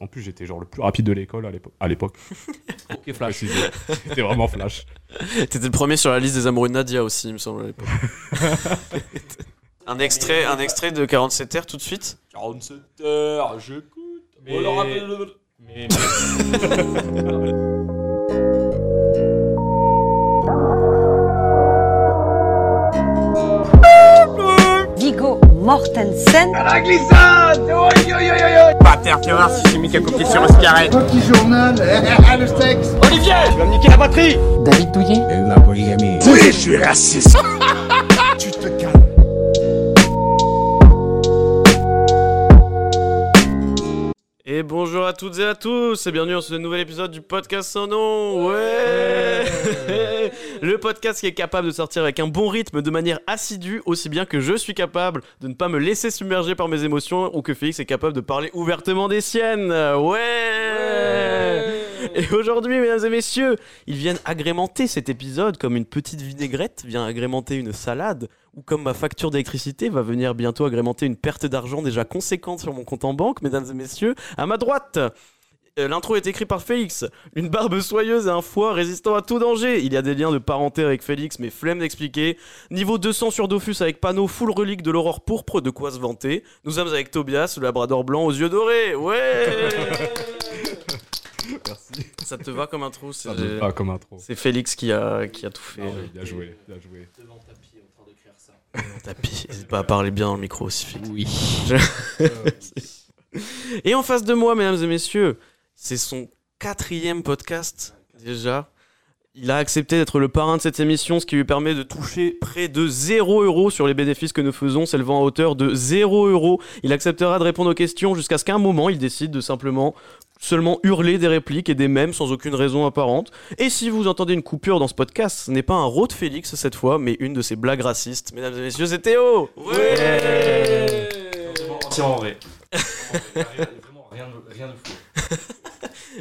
En plus, j'étais genre le plus rapide de l'école à l'épo- à l'époque. Ok, flash. C'était vraiment flash. T'étais le premier sur la liste des amoureux de Nadia aussi, il me semble. à l'époque. un, extrait, un extrait de 47 heures tout de suite? 47 heures, j'écoute. Mais- On leur rappelle le- Mais, Vigo Mortensen, Pater, tu vas voir si c'est mis qu'à copier sur ce carré. Petit journal, le sexe. Olivier, tu vas me niquer la batterie. David Douillet, La polygamie. Oui, je suis raciste. Et bonjour à toutes et à tous, et bienvenue dans ce nouvel épisode du podcast sans nom. Ouais Le podcast qui est capable de sortir avec un bon rythme de manière assidue, aussi bien que je suis capable de ne pas me laisser submerger par mes émotions ou que Félix est capable de parler ouvertement des siennes. Ouais, Et aujourd'hui, mesdames et messieurs, ils viennent agrémenter cet épisode comme une petite vinaigrette vient agrémenter une salade ou comme ma facture d'électricité va venir bientôt agrémenter une perte d'argent déjà conséquente sur mon compte en banque, mesdames et messieurs, à ma droite. euh, L'intro est écrit par Félix. Une barbe soyeuse et un foie résistant à tout danger. Il y a des liens de parenté avec Félix, mais flemme d'expliquer. Niveau 200 sur Dofus avec panneau full relique de l'aurore pourpre, de quoi se vanter. Nous sommes avec Tobias, le labrador blanc aux yeux dorés. Ouais Merci. Ça te va comme intro Ça me va comme intro. c'est Félix qui a, qui a tout fait. Ah oui, bien joué, bien joué. devant le tapis en train d'écrire ça. Mon tapis. N'hésite pas à parler bien dans le micro aussi, Félix. Oui. Et en face de moi, mesdames et messieurs, c'est son quatrième podcast déjà. Il a accepté d'être le parrain de cette émission, ce qui lui permet de toucher près de 0 euros sur les bénéfices que nous faisons, s'élevant à hauteur de 0 euros. Il acceptera de répondre aux questions jusqu'à ce qu'à un moment, il décide de simplement seulement hurler des répliques et des mèmes sans aucune raison apparente. Et si vous entendez une coupure dans ce podcast, ce n'est pas un rot de Félix cette fois, mais une de ses blagues racistes. Mesdames et messieurs, c'est Théo Ouais C'est en vrai. Vraiment rien de, rien de fou.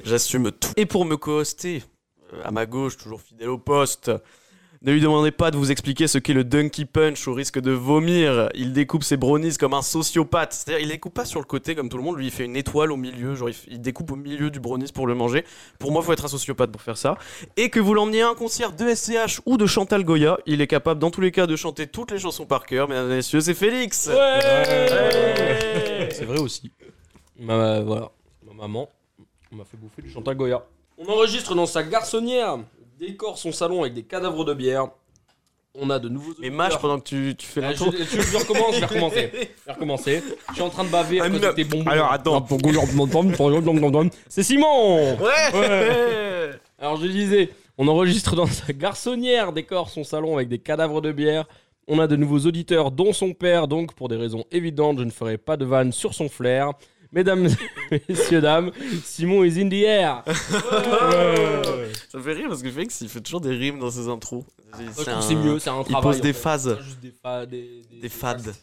J'assume tout. Et pour me co-hoster, euh, à ma gauche, toujours fidèle au poste, ne lui demandez pas de vous expliquer ce qu'est le Dunky Punch au risque de vomir. Il découpe ses brownies comme un sociopathe. C'est-à-dire, il découpe pas sur le côté comme tout le monde. Lui, il fait une étoile au milieu. Genre, il, il découpe au milieu du brownies pour le manger. Pour moi, faut être un sociopathe pour faire ça. Et que vous l'emmeniez à un concert de SCH ou de Chantal Goya, il est capable, dans tous les cas, de chanter toutes les chansons par cœur. Mesdames et messieurs, c'est Félix. Ouais. C'est vrai aussi. Ma, voilà. Ma maman m'a fait bouffer du Chantal Goya. On enregistre dans sa garçonnière. Décore son salon avec des cadavres de bière. On a de nouveaux. Mais mâche pendant que tu, tu fais Ah, je, veux que je recommence Je vais recommencer. Je vais recommencer. Je suis en train de baver à Ah, cause non. de tes bonbons. Alors, attends. C'est Simon Ouais. Alors je disais, on enregistre dans sa garçonnière, décore son salon avec des cadavres de bière. On a de nouveaux auditeurs, dont son père, donc pour des raisons évidentes, je ne ferai pas de vanne sur son flair. Mesdames et messieurs, dames, Simon is in the air. Ça me fait rire parce que Félix il fait toujours des rimes dans ses intros. Je C'est trouve un- que c'est mieux, c'est un Il travail. pose des en fait. phases. Juste des, fa- des, des- Des fades.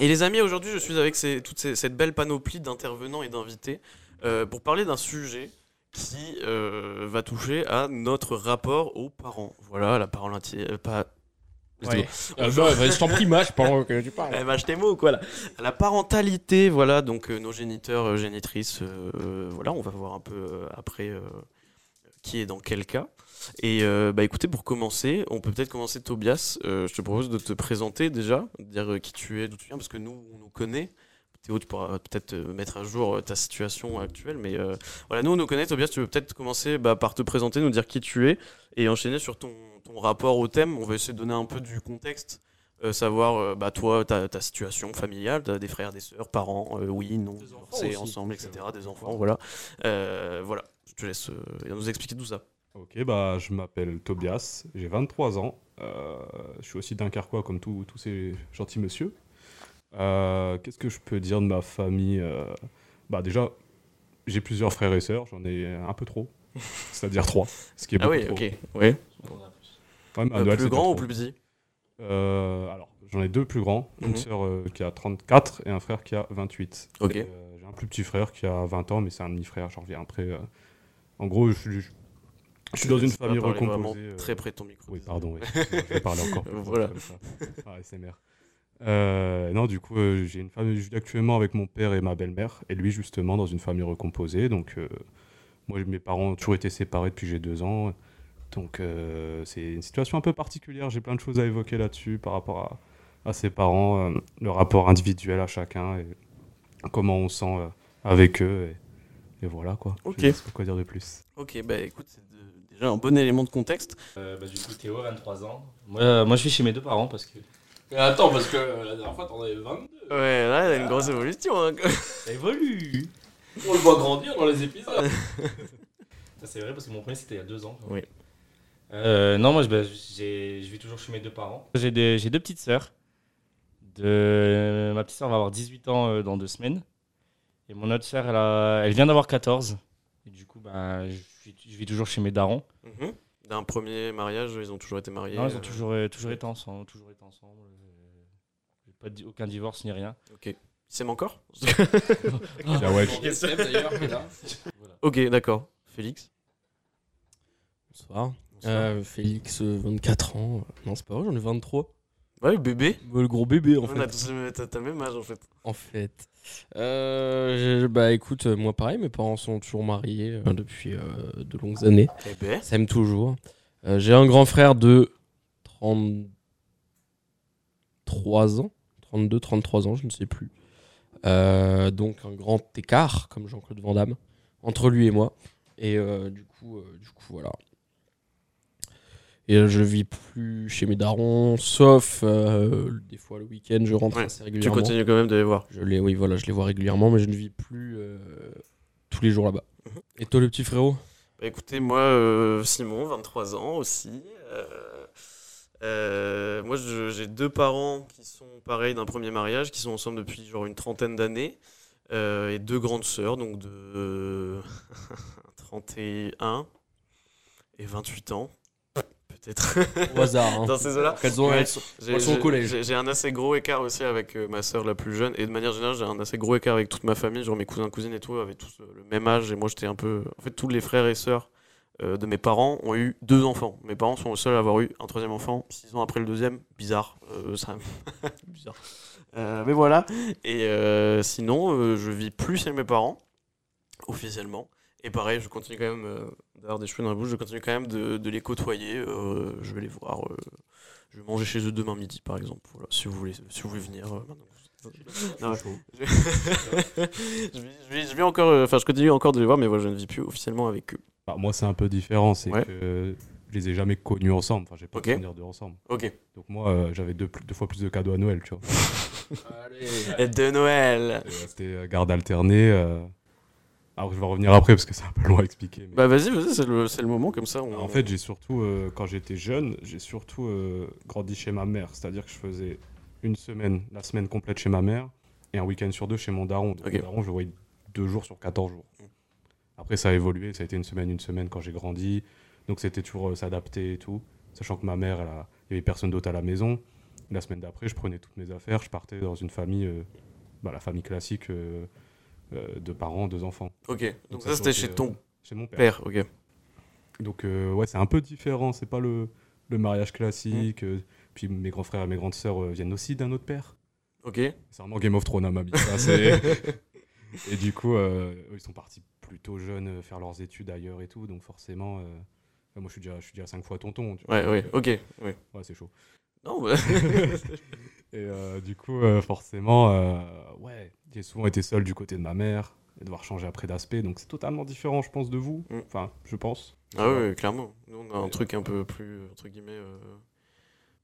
Et les amis, aujourd'hui je suis avec ces- toute ces- cette belle panoplie d'intervenants et d'invités euh, pour parler d'un sujet qui euh, va toucher à notre rapport aux parents. Voilà, la parole entière. pas... Ouais. Euh, bah, bah, je t'en prie, mâche pendant que tu parles. Eh, mâche tes mots, quoi, là. La parentalité, voilà, donc euh, nos géniteurs, euh, génitrices, voilà, on va voir un peu euh, après euh, qui est dans quel cas. Et euh, bah écoutez, pour commencer, on peut peut-être commencer Tobias. Euh, je te propose de te présenter déjà, de dire euh, qui tu es, d'où tu viens, parce que nous, on nous connaît. Théo, tu pourras peut-être euh, mettre à jour euh, ta situation actuelle, mais euh, voilà, nous, on nous connaît. Tobias, tu veux peut-être commencer bah, par te présenter, nous dire qui tu es, et enchaîner sur ton, ton rapport au thème. On va essayer de donner un peu du contexte euh, savoir, euh, bah, toi, ta, ta situation familiale, des frères, des sœurs, parents, euh, oui, non, Des enfants c'est ensemble, etc., des enfants, voilà. Euh, voilà, je te laisse euh, nous expliquer tout ça. Ok, bah je m'appelle Tobias, j'ai 23 ans. euh, je suis aussi dunkerquois comme tous tous ces gentils monsieur. Euh, Qu'est-ce que je peux dire de ma famille euh, Bah déjà, j'ai plusieurs frères et sœurs, j'en ai un peu trop, c'est-à-dire trois, ce qui est Ah oui, trop. ok, oui. Ouais, mais à Euh, Noël, plus c'était grand ou plus petit? Euh, Alors, j'en ai deux plus grands, Mhm. une sœur euh, qui a 34 et un frère qui a 28. Ok. Euh, j'ai un plus petit frère qui a 20 ans, mais c'est un demi-frère, j'en reviens après. euh. En gros, je suis, je suis dans une famille recomposée. euh, Très près de ton micro. Oui, pardon, oui. je vais parler encore plus Voilà. fort comme ça. Ah, ASMR. Euh, non, du coup, euh, j'ai une famille, je vis actuellement avec mon père et ma belle-mère, et lui, justement, dans une famille recomposée. Donc, euh, moi, mes parents ont toujours été séparés depuis que j'ai deux ans. Donc, euh, c'est une situation un peu particulière. J'ai plein de choses à évoquer là-dessus par rapport à, à ses parents, euh, le rapport individuel à chacun, et comment on se sent euh, avec eux. Et, et voilà, quoi. Ok. Je sais pas quoi dire de plus. Ok, bah écoute, c'est déjà un bon élément de contexte. Euh, bah, du coup, Théo, 23 ans. Moi, euh, moi, je suis chez mes deux parents parce que. Mais attends, parce que la dernière fois, t'en avais 22. Ouais, là, il y a une grosse évolution. hein. Ça évolue On le voit grandir dans les épisodes. Ça, c'est vrai parce que mon premier, c'était il y a deux ans. Oui. Euh, non, moi, je, bah, j'ai- je vis toujours chez mes deux parents. J'ai des- j'ai deux petites sœurs. De... Ma petite sœur va avoir 18 ans euh, dans deux semaines. Et mon autre sœur, elle, a- elle vient d'avoir 14. Et du coup, bah, je, vis- je vis toujours chez mes darons. Mhm. D'un premier mariage, ils ont toujours été mariés. Non, ils ont euh, toujours, euh, toujours été ensemble. Toujours été ensemble. Pas di- aucun divorce ni rien. Ok. Ils s'aiment encore Ah ouais. S'aime. Ok, d'accord. Félix Bonsoir. Bonsoir. Euh, Félix, euh, 24 ans. Non, c'est pas vrai, j'en ai 23. Ouais, le bébé. Le gros bébé, en On a fait. tous le- t'as même âge en fait. En fait. Euh, bah écoute, euh, moi pareil, mes parents sont toujours mariés euh, depuis euh, de longues années. Eh ben. S'aiment toujours. Euh, j'ai un grand frère de 33 ans. 32, 33 ans, je ne sais plus. Euh, donc un grand écart, comme Jean-Claude Van Damme, entre lui et moi. Et euh, du, coup, euh, du coup, voilà. Et je vis plus chez mes darons, sauf des fois le week-end, je rentre Ouais, assez Tu continues quand même de les voir. Je les, oui, voilà, je les vois régulièrement, mais je ne vis plus tous les jours là-bas. Mhm. Et toi, le petit frérot? Bah, écoutez, moi, Simon, 23 ans aussi. Euh, euh, moi, j'ai deux parents qui sont pareils d'un premier mariage, qui sont ensemble depuis genre une trentaine d'années. euh, et deux grandes sœurs, donc de euh, 31 et 28 ans, peut-être. Au hasard. Hein. Dans ces eaux-là. Ouais. elles sont- Elles sont au collège. J'ai un assez gros écart aussi avec euh, ma soeur la plus jeune. Et de manière générale, j'ai un assez gros écart avec toute ma famille. Genre mes cousins, cousines et tout avaient tous euh, le même âge. Et moi, j'étais un peu. En fait, tous les frères et sœurs euh, de mes parents ont eu deux enfants. Mes parents sont les seuls à avoir eu un troisième enfant. Six ans après le deuxième. Bizarre. Euh, ça... Bizarre. Euh, mais voilà. Et euh, sinon, euh, je vis plus chez mes parents, officiellement. Et pareil, je continue quand même euh, d'avoir des cheveux dans la bouche. Je continue quand même de, de les côtoyer. euh, je vais les voir. euh, je vais manger chez eux demain midi, par exemple. Voilà, si vous voulez, si vous voulez venir. euh. Non, je, vis, je encore, euh, enfin, je continue encore de les voir, mais voilà, je ne vis plus officiellement avec eux. Bah, moi, c'est un peu différent. C'est Ouais. que je les ai jamais connus ensemble. Enfin, j'ai pas Ok. de souvenir d'eux ensemble. Ok. Donc, moi, euh, j'avais deux, fois plus de cadeaux à Noël, tu vois. Et de Noël. C'était euh, garde alternée. euh. Alors, je vais revenir après parce que c'est un peu long à expliquer. mais- Bah vas-y, vas-y, c'est le, moment comme ça. on- En fait, j'ai surtout, euh, quand j'étais jeune, j'ai surtout euh, grandi chez ma mère. C'est-à-dire que je faisais une semaine, la semaine complète chez ma mère et un week-end sur deux chez mon daron. Donc, Ok. Mon daron, je le voyais deux jours sur 14 jours. Après, ça a évolué. Ça a été une semaine, une semaine quand j'ai grandi. Donc, c'était toujours euh, s'adapter et tout. Sachant que ma mère, il n'y avait personne d'autre à la maison. La semaine d'après, je prenais toutes mes affaires. Je partais dans une famille, euh, bah, la famille classique, euh, euh, deux parents, deux enfants. Ok, donc, Donc, ça c'était chez ton Chez mon père. père, ok. Donc ouais, c'est un peu différent, c'est pas le, le mariage classique. euh, puis mes grands frères et mes grandes sœurs viennent aussi d'un autre père. Ok. C'est vraiment Game of Thrones à ma vie. et du coup, eux, ils sont partis plutôt jeunes euh, faire leurs études ailleurs et tout, donc forcément, euh, moi je suis déjà, je suis déjà cinq fois tonton. tu vois. Ouais, ouais, ok. Ouais. Ouais, c'est chaud. Non, bah... Et euh, du coup, euh, forcément, euh, ouais, j'ai souvent été seul du côté de ma mère et devoir changer après d'aspect, donc c'est totalement différent, je pense, de vous. Mm. Enfin, je pense. ah ouais, clairement. Nous on a un truc un peu plus, entre guillemets...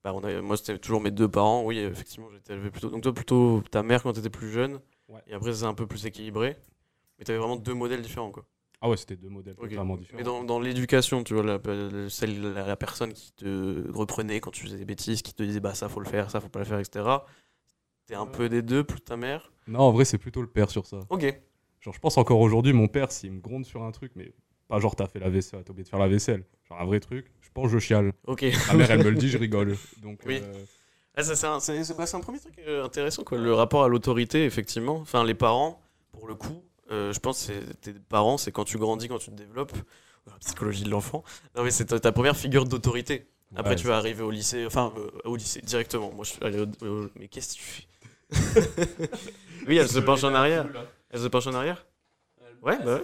Bah, on a... Moi c'était toujours mes deux parents, oui, effectivement j'étais élevé plutôt... Donc toi plutôt ta mère quand t'étais plus jeune, Ouais. et après c'est un peu plus équilibré. Mais t'avais vraiment deux modèles différents, quoi. Ah ouais, c'était deux modèles Ok. totalement différents. Mais dans, dans l'éducation, tu vois, la, la- celle, la, la personne qui te reprenait quand tu faisais des bêtises, qui te disait bah ça faut le faire, ça faut pas le faire, etc. T'es un peu des deux, plus ta mère? Non, en vrai, c'est plutôt le père sur ça. Ok. Genre, je pense encore aujourd'hui, mon père, s'il me gronde sur un truc, mais pas genre t'as fait la vaisselle, t'as oublié de faire la vaisselle. Genre un vrai truc, je pense je chiale. Ok. Ma mère, elle me le dit, je rigole. Donc, Oui. euh, Ah, ça, c'est un, bah, un premier truc euh, intéressant, quoi. Le rapport à l'autorité, effectivement. Enfin, les parents, pour le coup, euh, je pense que c'est- tes parents, c'est quand tu grandis, quand tu te développes. La psychologie de l'enfant. Non, mais c'est ta, ta première figure d'autorité. Après, Ouais, tu vas arriver au lycée, enfin, euh, au lycée directement. Moi, je suis allé au. au- mais qu'est-ce que tu fais? Oui, elle se penche en arrière. Elle se penche en arrière? Ouais, bah ouais.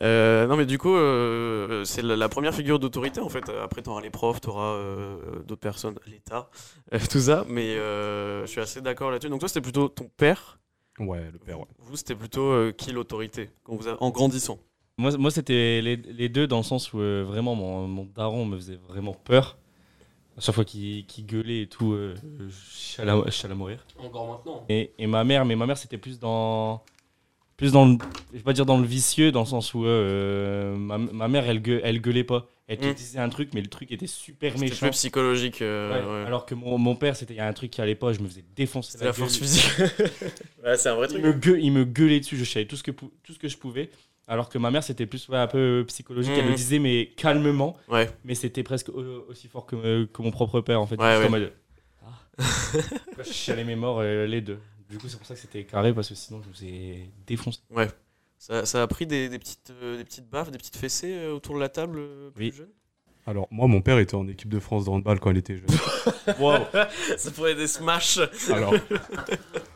Euh, non, mais du coup, euh, c'est la, la première figure d'autorité en fait. Après, t'auras les profs, t'auras euh, d'autres personnes, l'État, tout ça. Mais je suis assez d'accord là-dessus. Donc, toi, c'était plutôt ton père. Ouais, le père, ouais. Vous, c'était plutôt euh, qui l'autorité quand vous avez- en grandissant? Moi, moi c'était les, les deux dans le sens où euh, vraiment mon, mon daron me faisait vraiment peur. À chaque fois qu'il qu'il gueulait et tout, euh, je chialais à mourir. Encore maintenant. Et, et ma mère, mais ma mère c'était plus dans, plus dans, le, je vais pas dire dans le vicieux, dans le sens où euh, ma, ma mère elle, gueu- elle gueulait pas. Elle te Mm. disait un truc, mais le truc était super méchant. plus psychologique. euh, Ouais, ouais. Alors que mon, mon père, c'était il y a un truc qui allait pas, je me faisais défoncer la gueule. force physique. ouais, c'est un vrai Il truc. me, gueu- il me gueulait dessus, je savais tout ce que, tout ce que je pouvais. Alors que ma mère, c'était plus ouais, un peu psychologique. Elle me disait, mais calmement. Ouais. Mais c'était presque au- aussi fort que, que mon propre père, en fait. Ouais, ouais. en mode, ah. je chialais mes morts, euh, les deux? Du coup, c'est pour ça que c'était carré, parce que sinon, je me faisais défoncer. Ça, ça a pris des, des petites, euh, des petites baffes, des petites fessées euh, autour de la table euh, plus Oui. jeune? Alors, moi, mon père était en équipe de France de handball quand il était jeune. Wow. Ça pourrait être des smash. Alors,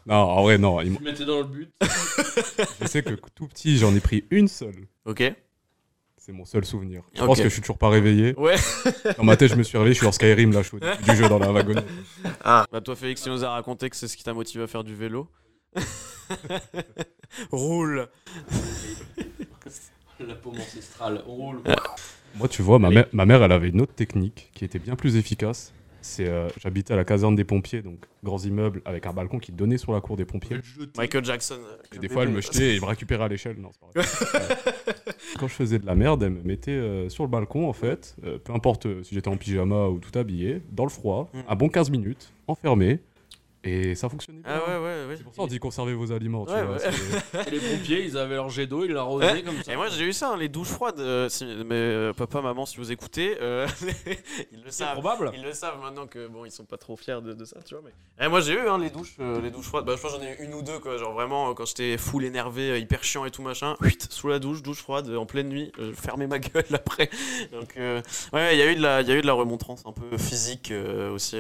non, en vrai, non. il m- Tu mettais dans le but. je sais que tout petit, j'en ai pris une seule. Ok. C'est mon seul souvenir. Je Ok. pense que je suis toujours pas réveillé. Ouais. Dans ma tête, je me suis réveillé, je suis dans Skyrim, là, je suis au début du jeu dans la wagonette. Ah. Bah toi Félix, tu nous as raconté que c'est ce qui t'a motivé à faire du vélo. Roule. La paume ancestrale. On roule. Moi, tu vois, ma, mère- ma mère, elle avait une autre technique qui était bien plus efficace. C'est, euh, j'habitais à la caserne des pompiers, donc grands immeubles avec un balcon qui donnait sur la cour des pompiers. Michael Jackson. euh, Et des fois, elle me jetait et me récupérait à l'échelle. Non, c'est pas vrai. Ouais. Quand je faisais de la merde, elle me mettait euh, sur le balcon, en fait, euh, peu importe si j'étais en pyjama ou tout habillé, dans le froid, Mm. un bon 15 minutes, enfermé, et ça fonctionnait bien. Ah ouais ouais ouais. C'est pour ça on dit conserver vos aliments. tu Ouais, vois, ouais. c'est- Et les pompiers, ils avaient leur jet d'eau, ils l'arrosaient Ouais. comme ça. Et moi j'ai eu ça, hein, les douches froides. euh, si- mais euh, papa, maman, si vous écoutez, euh, ils le savent. probable. Ils le savent maintenant que bon, ils sont pas trop fiers de, de ça, tu vois. Mais Eh, moi j'ai eu hein, les douches, euh, les douches froides. Bah, je pense que j'en ai eu une ou deux quoi. Genre vraiment quand j'étais full énervé, hyper chiant et tout machin. Huit, sous la douche, douche froide, en pleine nuit. je fermais ma gueule après. Donc euh, ouais, il y a eu de la, il y a eu de la remontrance un peu physique euh, aussi.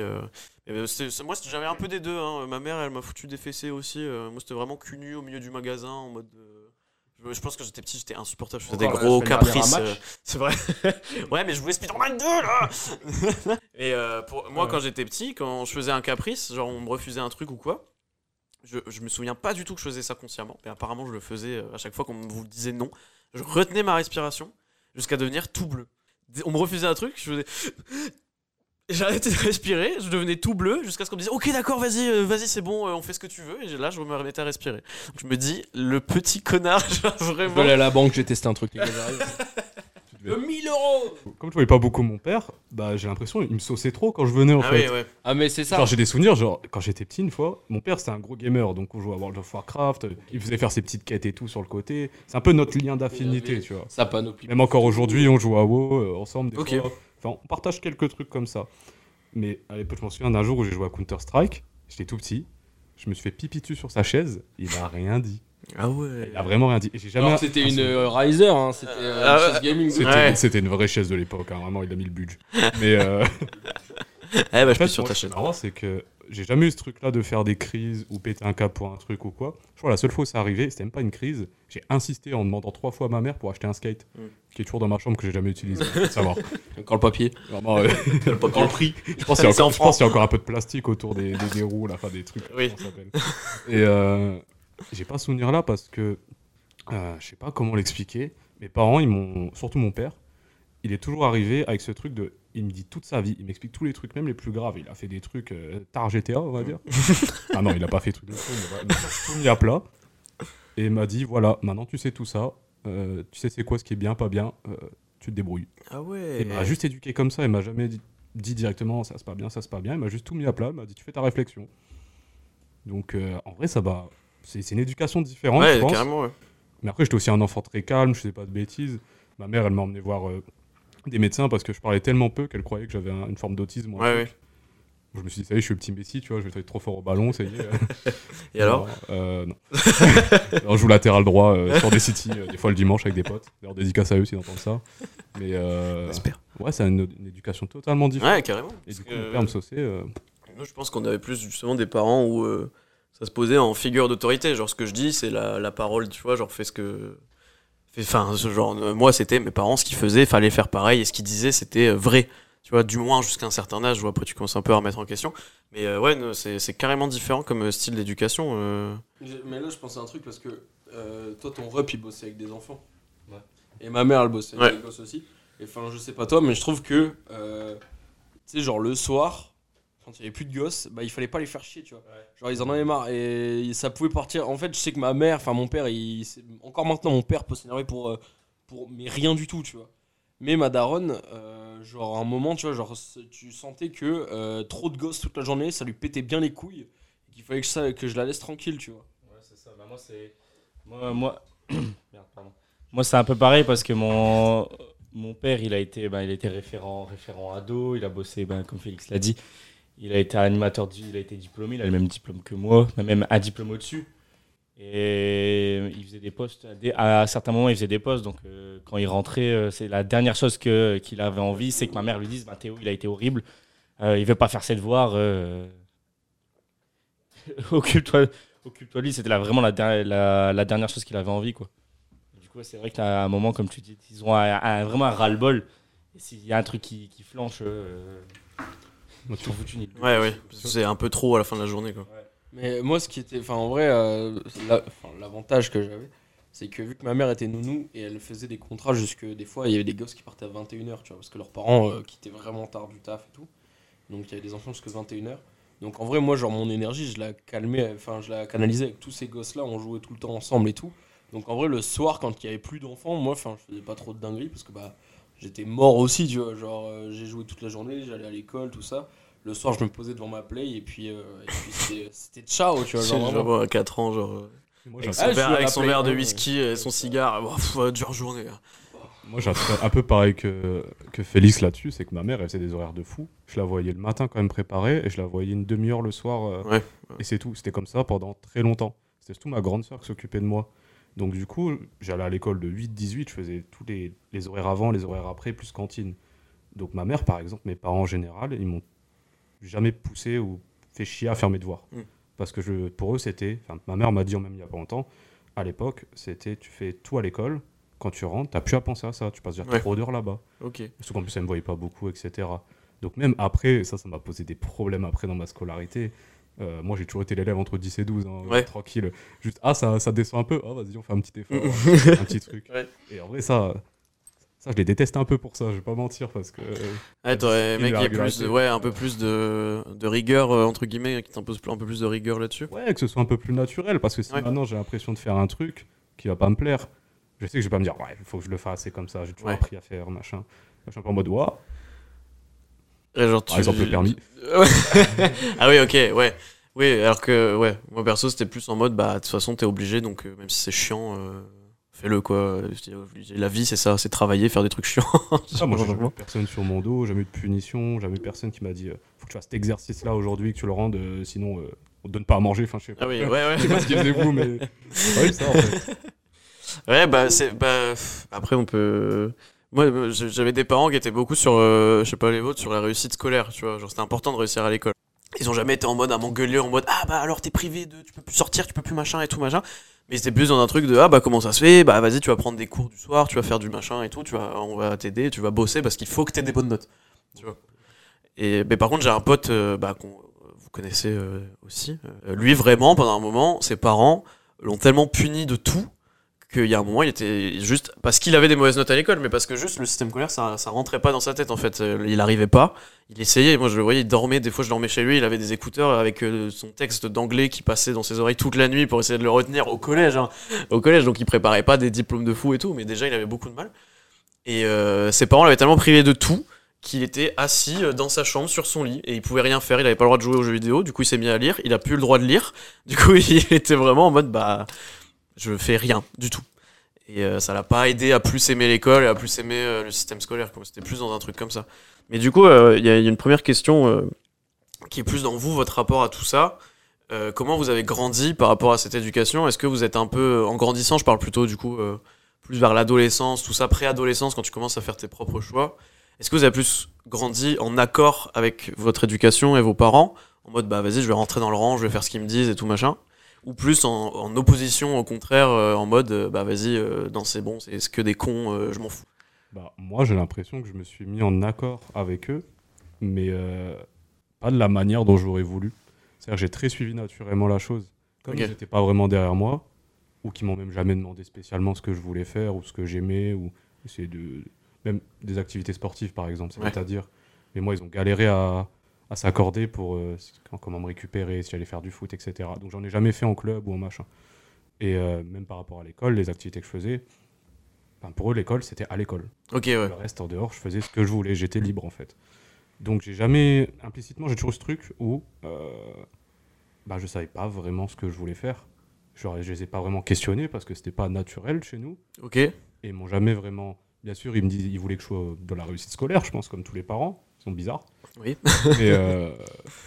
Et, c'était- c'est- moi j'avais un peu des deux. hein. Ma mère elle m'a foutu des fessées aussi. euh, moi c'était vraiment cul nu au milieu du magasin en mode. euh, je- Je pense que j'étais petit, j'étais insupportable. Je faisais des Encore gros caprices. euh, c'est vrai. ouais, mais je voulais Spider-Man 2 là Et pour, moi, Ouais. quand j'étais petit, quand je faisais un caprice, genre on me refusait un truc ou quoi, je, je me souviens pas du tout que je faisais ça consciemment, mais apparemment je le faisais à chaque fois qu'on me vous disait non. Je retenais ma respiration jusqu'à devenir tout bleu. On me refusait un truc, je faisais. J'arrêtais de respirer, je devenais tout bleu jusqu'à ce qu'on me dise Ok, d'accord, vas-y, euh, vas-y, c'est bon, euh, on fait ce que tu veux. Et là, je me remettais à respirer. Donc, je me dis, le petit connard, genre Je vraiment. vais aller à la banque, j'ai testé un truc. les gars, j'arrive. Tu devais- De 1000 euros Comme je voyais pas beaucoup mon père, bah j'ai l'impression il me sauçait trop quand je venais en Ah fait. oui, ouais. Ah, mais c'est ça. Genre j'ai des souvenirs, genre quand j'étais petit une fois, mon père c'était un gros gamer, donc on jouait à World of Warcraft, il faisait faire ses petites quêtes et tout sur le côté. C'est un peu notre lien d'affinité, tu vois. Ça panoplie. Même encore aujourd'hui, on joue à WoW euh, ensemble des Ok. fois. Enfin, on partage quelques trucs comme ça. Mais à l'époque, je m'en souviens d'un jour où j'ai joué à Counter-Strike, j'étais tout petit, je me suis fait pipi dessus sur sa chaise, il a rien dit. Ah ouais. Il a vraiment rien dit. Jamais. C'était un une euh, Riser, hein, c'était euh, Ah ouais. chaise gaming. C'était Ouais. c'était une vraie chaise de l'époque, hein, vraiment, il a mis le budget. Mais euh, Eh bah, je En suis sur ta ce qui est chaîne. marrant, c'est que j'ai jamais eu ce truc-là de faire des crises ou péter un câble pour un truc ou quoi. Je crois que la seule fois où ça arrivé, c'était même pas une crise. J'ai insisté en demandant trois fois à ma mère pour acheter un skate, Mm. qui est toujours dans ma chambre que j'ai jamais utilisé. faut savoir. Encore le papier. Vraiment, euh, Encore le prix. je pense qu'il y, qu'il y a encore un peu de plastique autour des, des, des roues, là, enfin des trucs. Oui. Et euh, j'ai pas ce souvenir là parce que euh, je sais pas comment l'expliquer. Mes parents, ils m'ont, surtout mon père, il est toujours arrivé avec ce truc de. Il me dit toute sa vie, il m'explique tous les trucs, même les plus graves. Il a fait des trucs euh, tard GTA, on va dire. ah non, il a pas fait de trucs de fou, mais il m'a tout mis à plat. Et il m'a dit voilà, maintenant tu sais tout ça, euh, tu sais c'est quoi ce qui est bien, pas bien, euh, tu te débrouilles. Ah ouais. Il m'a juste éduqué comme ça, il m'a jamais dit, dit directement ça c'est pas bien, ça c'est pas bien, il m'a juste tout mis à plat, il m'a dit tu fais ta réflexion. Donc euh, en vrai ça va, c'est une éducation différente je Ouais, pense. carrément, ouais. Mais après j'étais aussi un enfant très calme, je faisais pas de bêtises. Ma mère elle m'a emmené voir euh, des médecins parce que je parlais tellement peu qu'elle croyait que j'avais un- une forme d'autisme. Ouais. Je me suis dit ça y est je suis le petit Messi, tu vois, je vais être trop fort au ballon, ça y est. Et alors Non, euh, Non. Alors, je joue latéral droit euh, sur des City, euh, des fois le dimanche avec des potes. D'ailleurs dédicace à eux s'ils entendent ça. Mais euh, J'espère. Ouais, c'est une, une éducation totalement différente. Ouais, carrément. Et du coup, que- mon père me euh, Moi, je pense qu'on avait plus justement des parents où euh, ça se posait en figure d'autorité. Genre, ce que je dis, c'est la, la parole, tu vois, genre, fais ce que. Enfin, ce genre, moi, c'était mes parents, ce qu'ils faisaient, fallait faire pareil, et ce qu'ils disaient, c'était euh, vrai. Tu vois, du moins jusqu'à un certain âge, où après, tu commences un peu à remettre en question. Mais euh, ouais, non, c'est c'est carrément différent comme euh, style d'éducation. euh. Mais là, je pense à un truc parce que euh, toi, ton rep, il bossait avec des enfants. Ouais. Et ma mère, elle bossait avec Ouais. des gosses aussi. Et enfin, je sais pas toi, mais je trouve que, euh, tu sais, genre le soir, quand il y avait plus de gosses, bah il fallait pas les faire chier, tu vois. Genre, ils en avaient marre et ça pouvait partir. En fait, je sais que ma mère, enfin mon père, il, encore maintenant, mon père peut s'énerver pour, euh, pour. Mais rien du tout, tu vois. Mais ma daronne, euh, genre à un moment, tu vois, genre tu sentais que euh, trop de gosses toute la journée, ça lui pétait bien les couilles. Et qu'il fallait que, ça, que je la laisse tranquille, tu vois. Ouais, c'est ça. Bah, moi, c'est. Moi, moi... Merde, pardon. Moi, c'est un peu pareil parce que mon, mon père, il a été, ben, il a été référent, référent ado. Il a bossé, ben, comme Félix l'a dit. Il a été animateur, il a été diplômé. Il a le même diplôme que moi, même un diplôme au-dessus. Et il faisait des postes. à certains moments, il faisait des postes. Donc, euh, quand il rentrait, euh, c'est la dernière chose qu'il avait envie, c'est que ma mère lui dise bah, Théo, il a été horrible. Euh, il veut pas faire ses devoirs. Occupe-toi de lui, c'était vraiment la, la, dernière chose qu'il avait envie. Quoi. Du coup, c'est vrai qu'à un moment, comme tu dis, ils ont un- vraiment un ras-le-bol. S'il y a un truc qui, flanche, moi, Ouais, ouais. C'est un peu trop à la fin de la journée, quoi. Mais moi, ce qui était. Enfin, en vrai, euh, la- l'avantage que j'avais, c'est que vu que ma mère était nounou et elle faisait des contrats jusque. Des fois, il y avait des gosses qui partaient à 21h, tu vois, parce que leurs parents euh, quittaient vraiment tard du taf et tout. Donc, il y avait des enfants jusqu'à 21h. Donc, en vrai, moi, genre, mon énergie, je la calmais, enfin, je la canalisais avec tous ces gosses-là, on jouait tout le temps ensemble et tout. Donc, en vrai, le soir, quand il y avait plus d'enfants, moi, enfin, je faisais pas trop de dingueries parce que, bah, j'étais mort aussi, tu vois. Genre, euh, j'ai joué toute la journée, j'allais à l'école, tout ça. Le soir, je me posais devant ma play et puis, euh, et puis c'était- c'était ciao, tu vois. Genre, vraiment. genre à 4 ans, genre. euh, Moi, Avec son, Ah, verre, joue à avec la son Play, verre de whisky et son cigare. Bon, pff, dure journée. hein. Moi, j'ai un peu pareil que, que Félix là-dessus, c'est que ma mère, elle faisait des horaires de fou. Je la voyais le matin quand même préparée et je la voyais une demi-heure le soir. euh, Ouais, Et c'est tout. C'était comme ça pendant très longtemps. C'était surtout ma grande soeur qui s'occupait de moi. Donc du coup, j'allais à l'école de 8-18, je faisais tous les, les horaires avant, les horaires après, plus cantine. Donc ma mère, par exemple, mes parents en général, ils m'ont jamais poussé ou fait chier à faire mes devoirs. Mm. Parce que je, pour eux, c'était... Ma mère m'a dit même il y a pas longtemps, à l'époque, c'était tu fais tout à l'école, quand tu rentres, t'as plus à penser à ça, tu passes déjà Ouais. trop d'heures là-bas. Ok. Surtout qu'en plus, elle me voyait pas beaucoup, etc. Donc même après, ça, ça m'a posé des problèmes après dans ma scolarité. Euh, moi, j'ai toujours été l'élève entre 10 et 12, hein, Ouais. tranquille. Juste, ah, ça, ça descend un peu, ah, vas-y, on fait un petit effort, un petit truc. Ouais. Et en vrai, ça, ça, je les déteste un peu pour ça, je vais pas mentir, parce que... Ouais, Et mec la qui est plus, ouais, un peu plus de, de rigueur, euh, entre guillemets, qui t'impose un peu plus de rigueur là-dessus. Ouais, que ce soit un peu plus naturel, parce que si maintenant j'ai l'impression de faire un truc qui va pas me plaire, je sais que je vais pas me dire, ouais, il faut que je le fasse, c'est comme ça, j'ai toujours appris à faire, machin. Je suis un peu en mode, ouah, genre, par tu- exemple, le permis. ah oui, ok, ouais. Oui, alors que, ouais, moi perso, c'était plus en mode, bah, de toute façon, t'es obligé, donc euh, même si c'est chiant, euh, fais-le, quoi. La vie, c'est ça, c'est travailler, faire des trucs chiants. Ah, moi, j'ai jamais eu personne sur mon dos, jamais eu de punition, jamais eu personne qui m'a dit euh, faut que tu fasses cet exercice-là aujourd'hui, que tu le rendes, euh, sinon on te donne pas à manger. Enfin, je sais pas. Ah oui, ouais, ouais. Je sais pas ce qu'ils faisaient vous, mais pas eu ça en fait. Ouais, bah, c'est. Bah, après, on peut. Moi, euh, j'avais des parents qui étaient beaucoup sur, euh, je sais pas les vôtres, sur la réussite scolaire, tu vois. Genre, c'était important de réussir à l'école. Ils ont jamais été en mode à m'engueuler, en mode Ah, bah alors t'es privé de. Tu peux plus sortir, tu peux plus machin et tout, machin. Mais c'était plus dans un truc de Ah, bah comment ça se fait? Bah, vas-y, tu vas prendre des cours du soir, tu vas faire du machin et tout, tu vas, on va t'aider, tu vas bosser parce qu'il faut que t'aies des bonnes notes. Tu vois. Et mais par contre, j'ai un pote, euh, bah, qu'on vous connaissez euh, aussi. Euh, lui, vraiment, pendant un moment, ses parents l'ont tellement puni de tout qu'il y a un moment, il était juste parce qu'il avait des mauvaises notes à l'école, mais parce que juste le système scolaire, ça, rentrait pas dans sa tête en fait. Euh, Il arrivait pas, il essayait. Moi, je le voyais, il dormait. Des fois, je dormais chez lui, il avait des écouteurs avec euh, son texte d'anglais qui passait dans ses oreilles toute la nuit pour essayer de le retenir au collège. hein. Au collège, donc il préparait pas des diplômes de fou et tout, mais déjà, il avait beaucoup de mal. Et euh, ses parents l'avaient tellement privé de tout qu'il était assis dans sa chambre sur son lit et il pouvait rien faire. Il avait pas le droit de jouer aux jeux vidéo. Du coup, il s'est mis à lire. Il a plus le droit de lire. Du coup, il était vraiment en mode bah je fais rien du tout. Et euh, ça l'a pas aidé à plus aimer l'école et à plus aimer euh, le système scolaire. C'était plus dans un truc comme ça. Mais du coup, euh, il y, a une première question qui est plus dans vous, votre rapport à tout ça. Comment vous avez grandi par rapport à cette éducation? Est-ce que vous êtes un peu en grandissant Je parle plutôt du coup plus vers l'adolescence, tout ça, préadolescence, quand tu commences à faire tes propres choix. Est-ce que vous avez plus grandi en accord avec votre éducation et vos parents? En mode, bah vas-y, je vais rentrer dans le rang, je vais faire ce qu'ils me disent et tout machin Ou plus en, en opposition, au contraire, euh, en mode, euh, bah vas-y, euh, non, c'est bon, c'est c'est que des cons, je m'en fous. Bah, moi, j'ai l'impression que je me suis mis en accord avec eux, mais euh, pas de la manière dont j'aurais voulu. C'est-à-dire que j'ai très suivi naturellement la chose. Comme Ok. ils n'étaient pas vraiment derrière moi, ou qui m'ont même jamais demandé spécialement ce que je voulais faire, ou ce que j'aimais, ou essayer de... Même des activités sportives, par exemple, Ouais. c'est-à-dire. Mais moi, ils ont galéré à, à s'accorder pour euh, comment me récupérer, si j'allais faire du foot, etc. Donc, j'en ai jamais fait en club ou en machin. Et euh, même par rapport à l'école, les activités que je faisais, enfin, pour eux, l'école, c'était à l'école. Ok, ouais. Le reste, en dehors, je faisais ce que je voulais. J'étais libre, en fait. Donc, j'ai jamais, implicitement, j'ai toujours ce truc où euh, bah, je savais pas vraiment ce que je voulais faire. Genre, je les ai pas vraiment questionnés parce que c'était pas naturel chez nous. Ok. Et ils m'ont jamais vraiment. Bien sûr, ils me disent, ils voulaient que je sois de la réussite scolaire, je pense, comme tous les parents. Bizarres. Oui. mais, euh,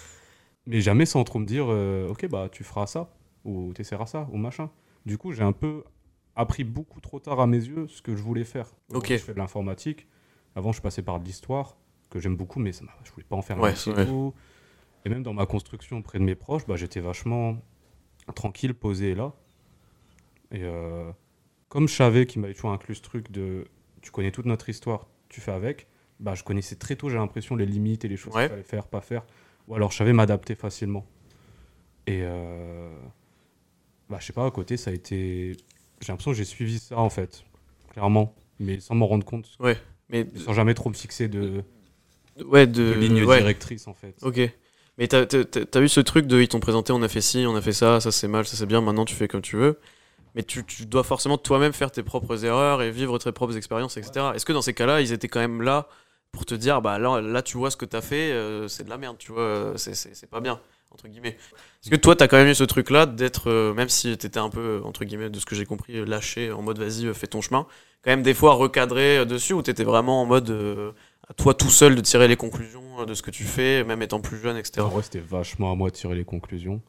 mais jamais sans trop me dire, euh, ok, bah, tu feras ça, ou tu essaieras ça, ou machin. Du coup, j'ai un peu appris beaucoup trop tard à mes yeux ce que je voulais faire. Ok. Je fais de l'informatique. Avant, je passais par de l'histoire, que j'aime beaucoup, mais ça m'a- je voulais pas en faire un Ouais, tout. Et même dans ma construction auprès de mes proches, bah, j'étais vachement tranquille, posé là. Et euh, comme je savais qu'il m'avait toujours inclus ce truc de tu connais toute notre histoire, tu fais avec, bah, je connaissais très tôt, j'ai l'impression, les limites et les choses Ouais. qu'il fallait faire, pas faire. Ou alors je savais m'adapter facilement. Et euh, bah, je sais pas, à côté, ça a été. J'ai l'impression que j'ai suivi ça en fait, clairement, mais sans m'en rendre compte, Mais sans jamais trop me fixer de, ouais, de, de ligne ouais. directrice en fait. Ok. Mais t'as t'as eu ce truc de ils t'ont présenté, on a fait ci, on a fait ça, ça c'est mal, ça c'est bien, maintenant tu fais comme tu veux. Mais tu, tu dois forcément toi-même faire tes propres erreurs et vivre tes propres expériences, etc. Est-ce que dans ces cas-là, ils étaient quand même là pour te dire, bah là, là tu vois ce que t'as fait, euh, c'est de la merde, tu vois, euh, c'est- pas bien, entre guillemets. Est-ce que toi, t'as quand même eu ce truc-là d'être, euh, même si t'étais un peu, entre guillemets, de ce que j'ai compris, lâché en mode vas-y, fais ton chemin, quand même des fois recadré dessus ou t'étais vraiment en mode à toi tout seul de tirer les conclusions de ce que tu fais, même étant plus jeune, etc. En vrai, c'était vachement à moi de tirer les conclusions.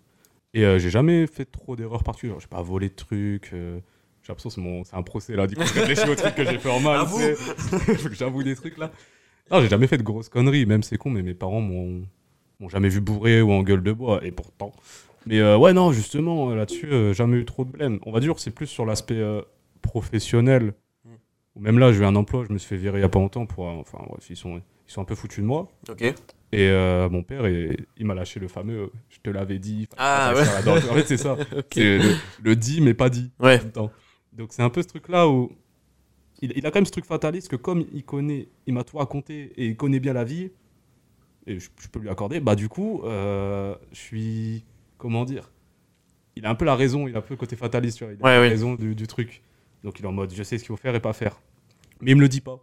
Et euh, j'ai jamais fait trop d'erreurs particulières. J'ai pas volé de trucs. euh, j'ai l'impression que c'est mon- un procès là. Du coup, je réfléchis aux trucs que j'ai fait en mal. J'avoue des trucs là. Non, j'ai jamais fait de grosses conneries. Même c'est con, mais mes parents m'ont jamais vu bourré ou en gueule de bois. Et pourtant. Mais euh, ouais, non, justement, euh, là-dessus, euh, jamais eu trop de blême. On va dire que c'est plus sur l'aspect euh, professionnel. Mm. Ou même là, j'ai eu un emploi, je me suis fait virer il y a pas longtemps. Pour, enfin, bref, ils sont, ils sont un peu foutus de moi. Ok. Et mon père, il, il m'a lâché le fameux je te l'avais dit. Ah, ouais. En fait, c'est ça. Ok. C'est le, le dit, mais pas dit. Ouais. temps. Donc, c'est un peu ce truc-là où. Il, il a quand même ce truc fataliste que, comme il connaît, il m'a tout raconté et il connaît bien la vie, et je, je peux lui accorder, bah, du coup, euh, je suis. Comment dire Il a un peu la raison, il a un peu le côté fataliste, tu vois. Il a Ouais, la ouais. raison du, du truc. Donc, il est en mode je sais ce qu'il faut faire et pas faire. Mais il me le dit pas.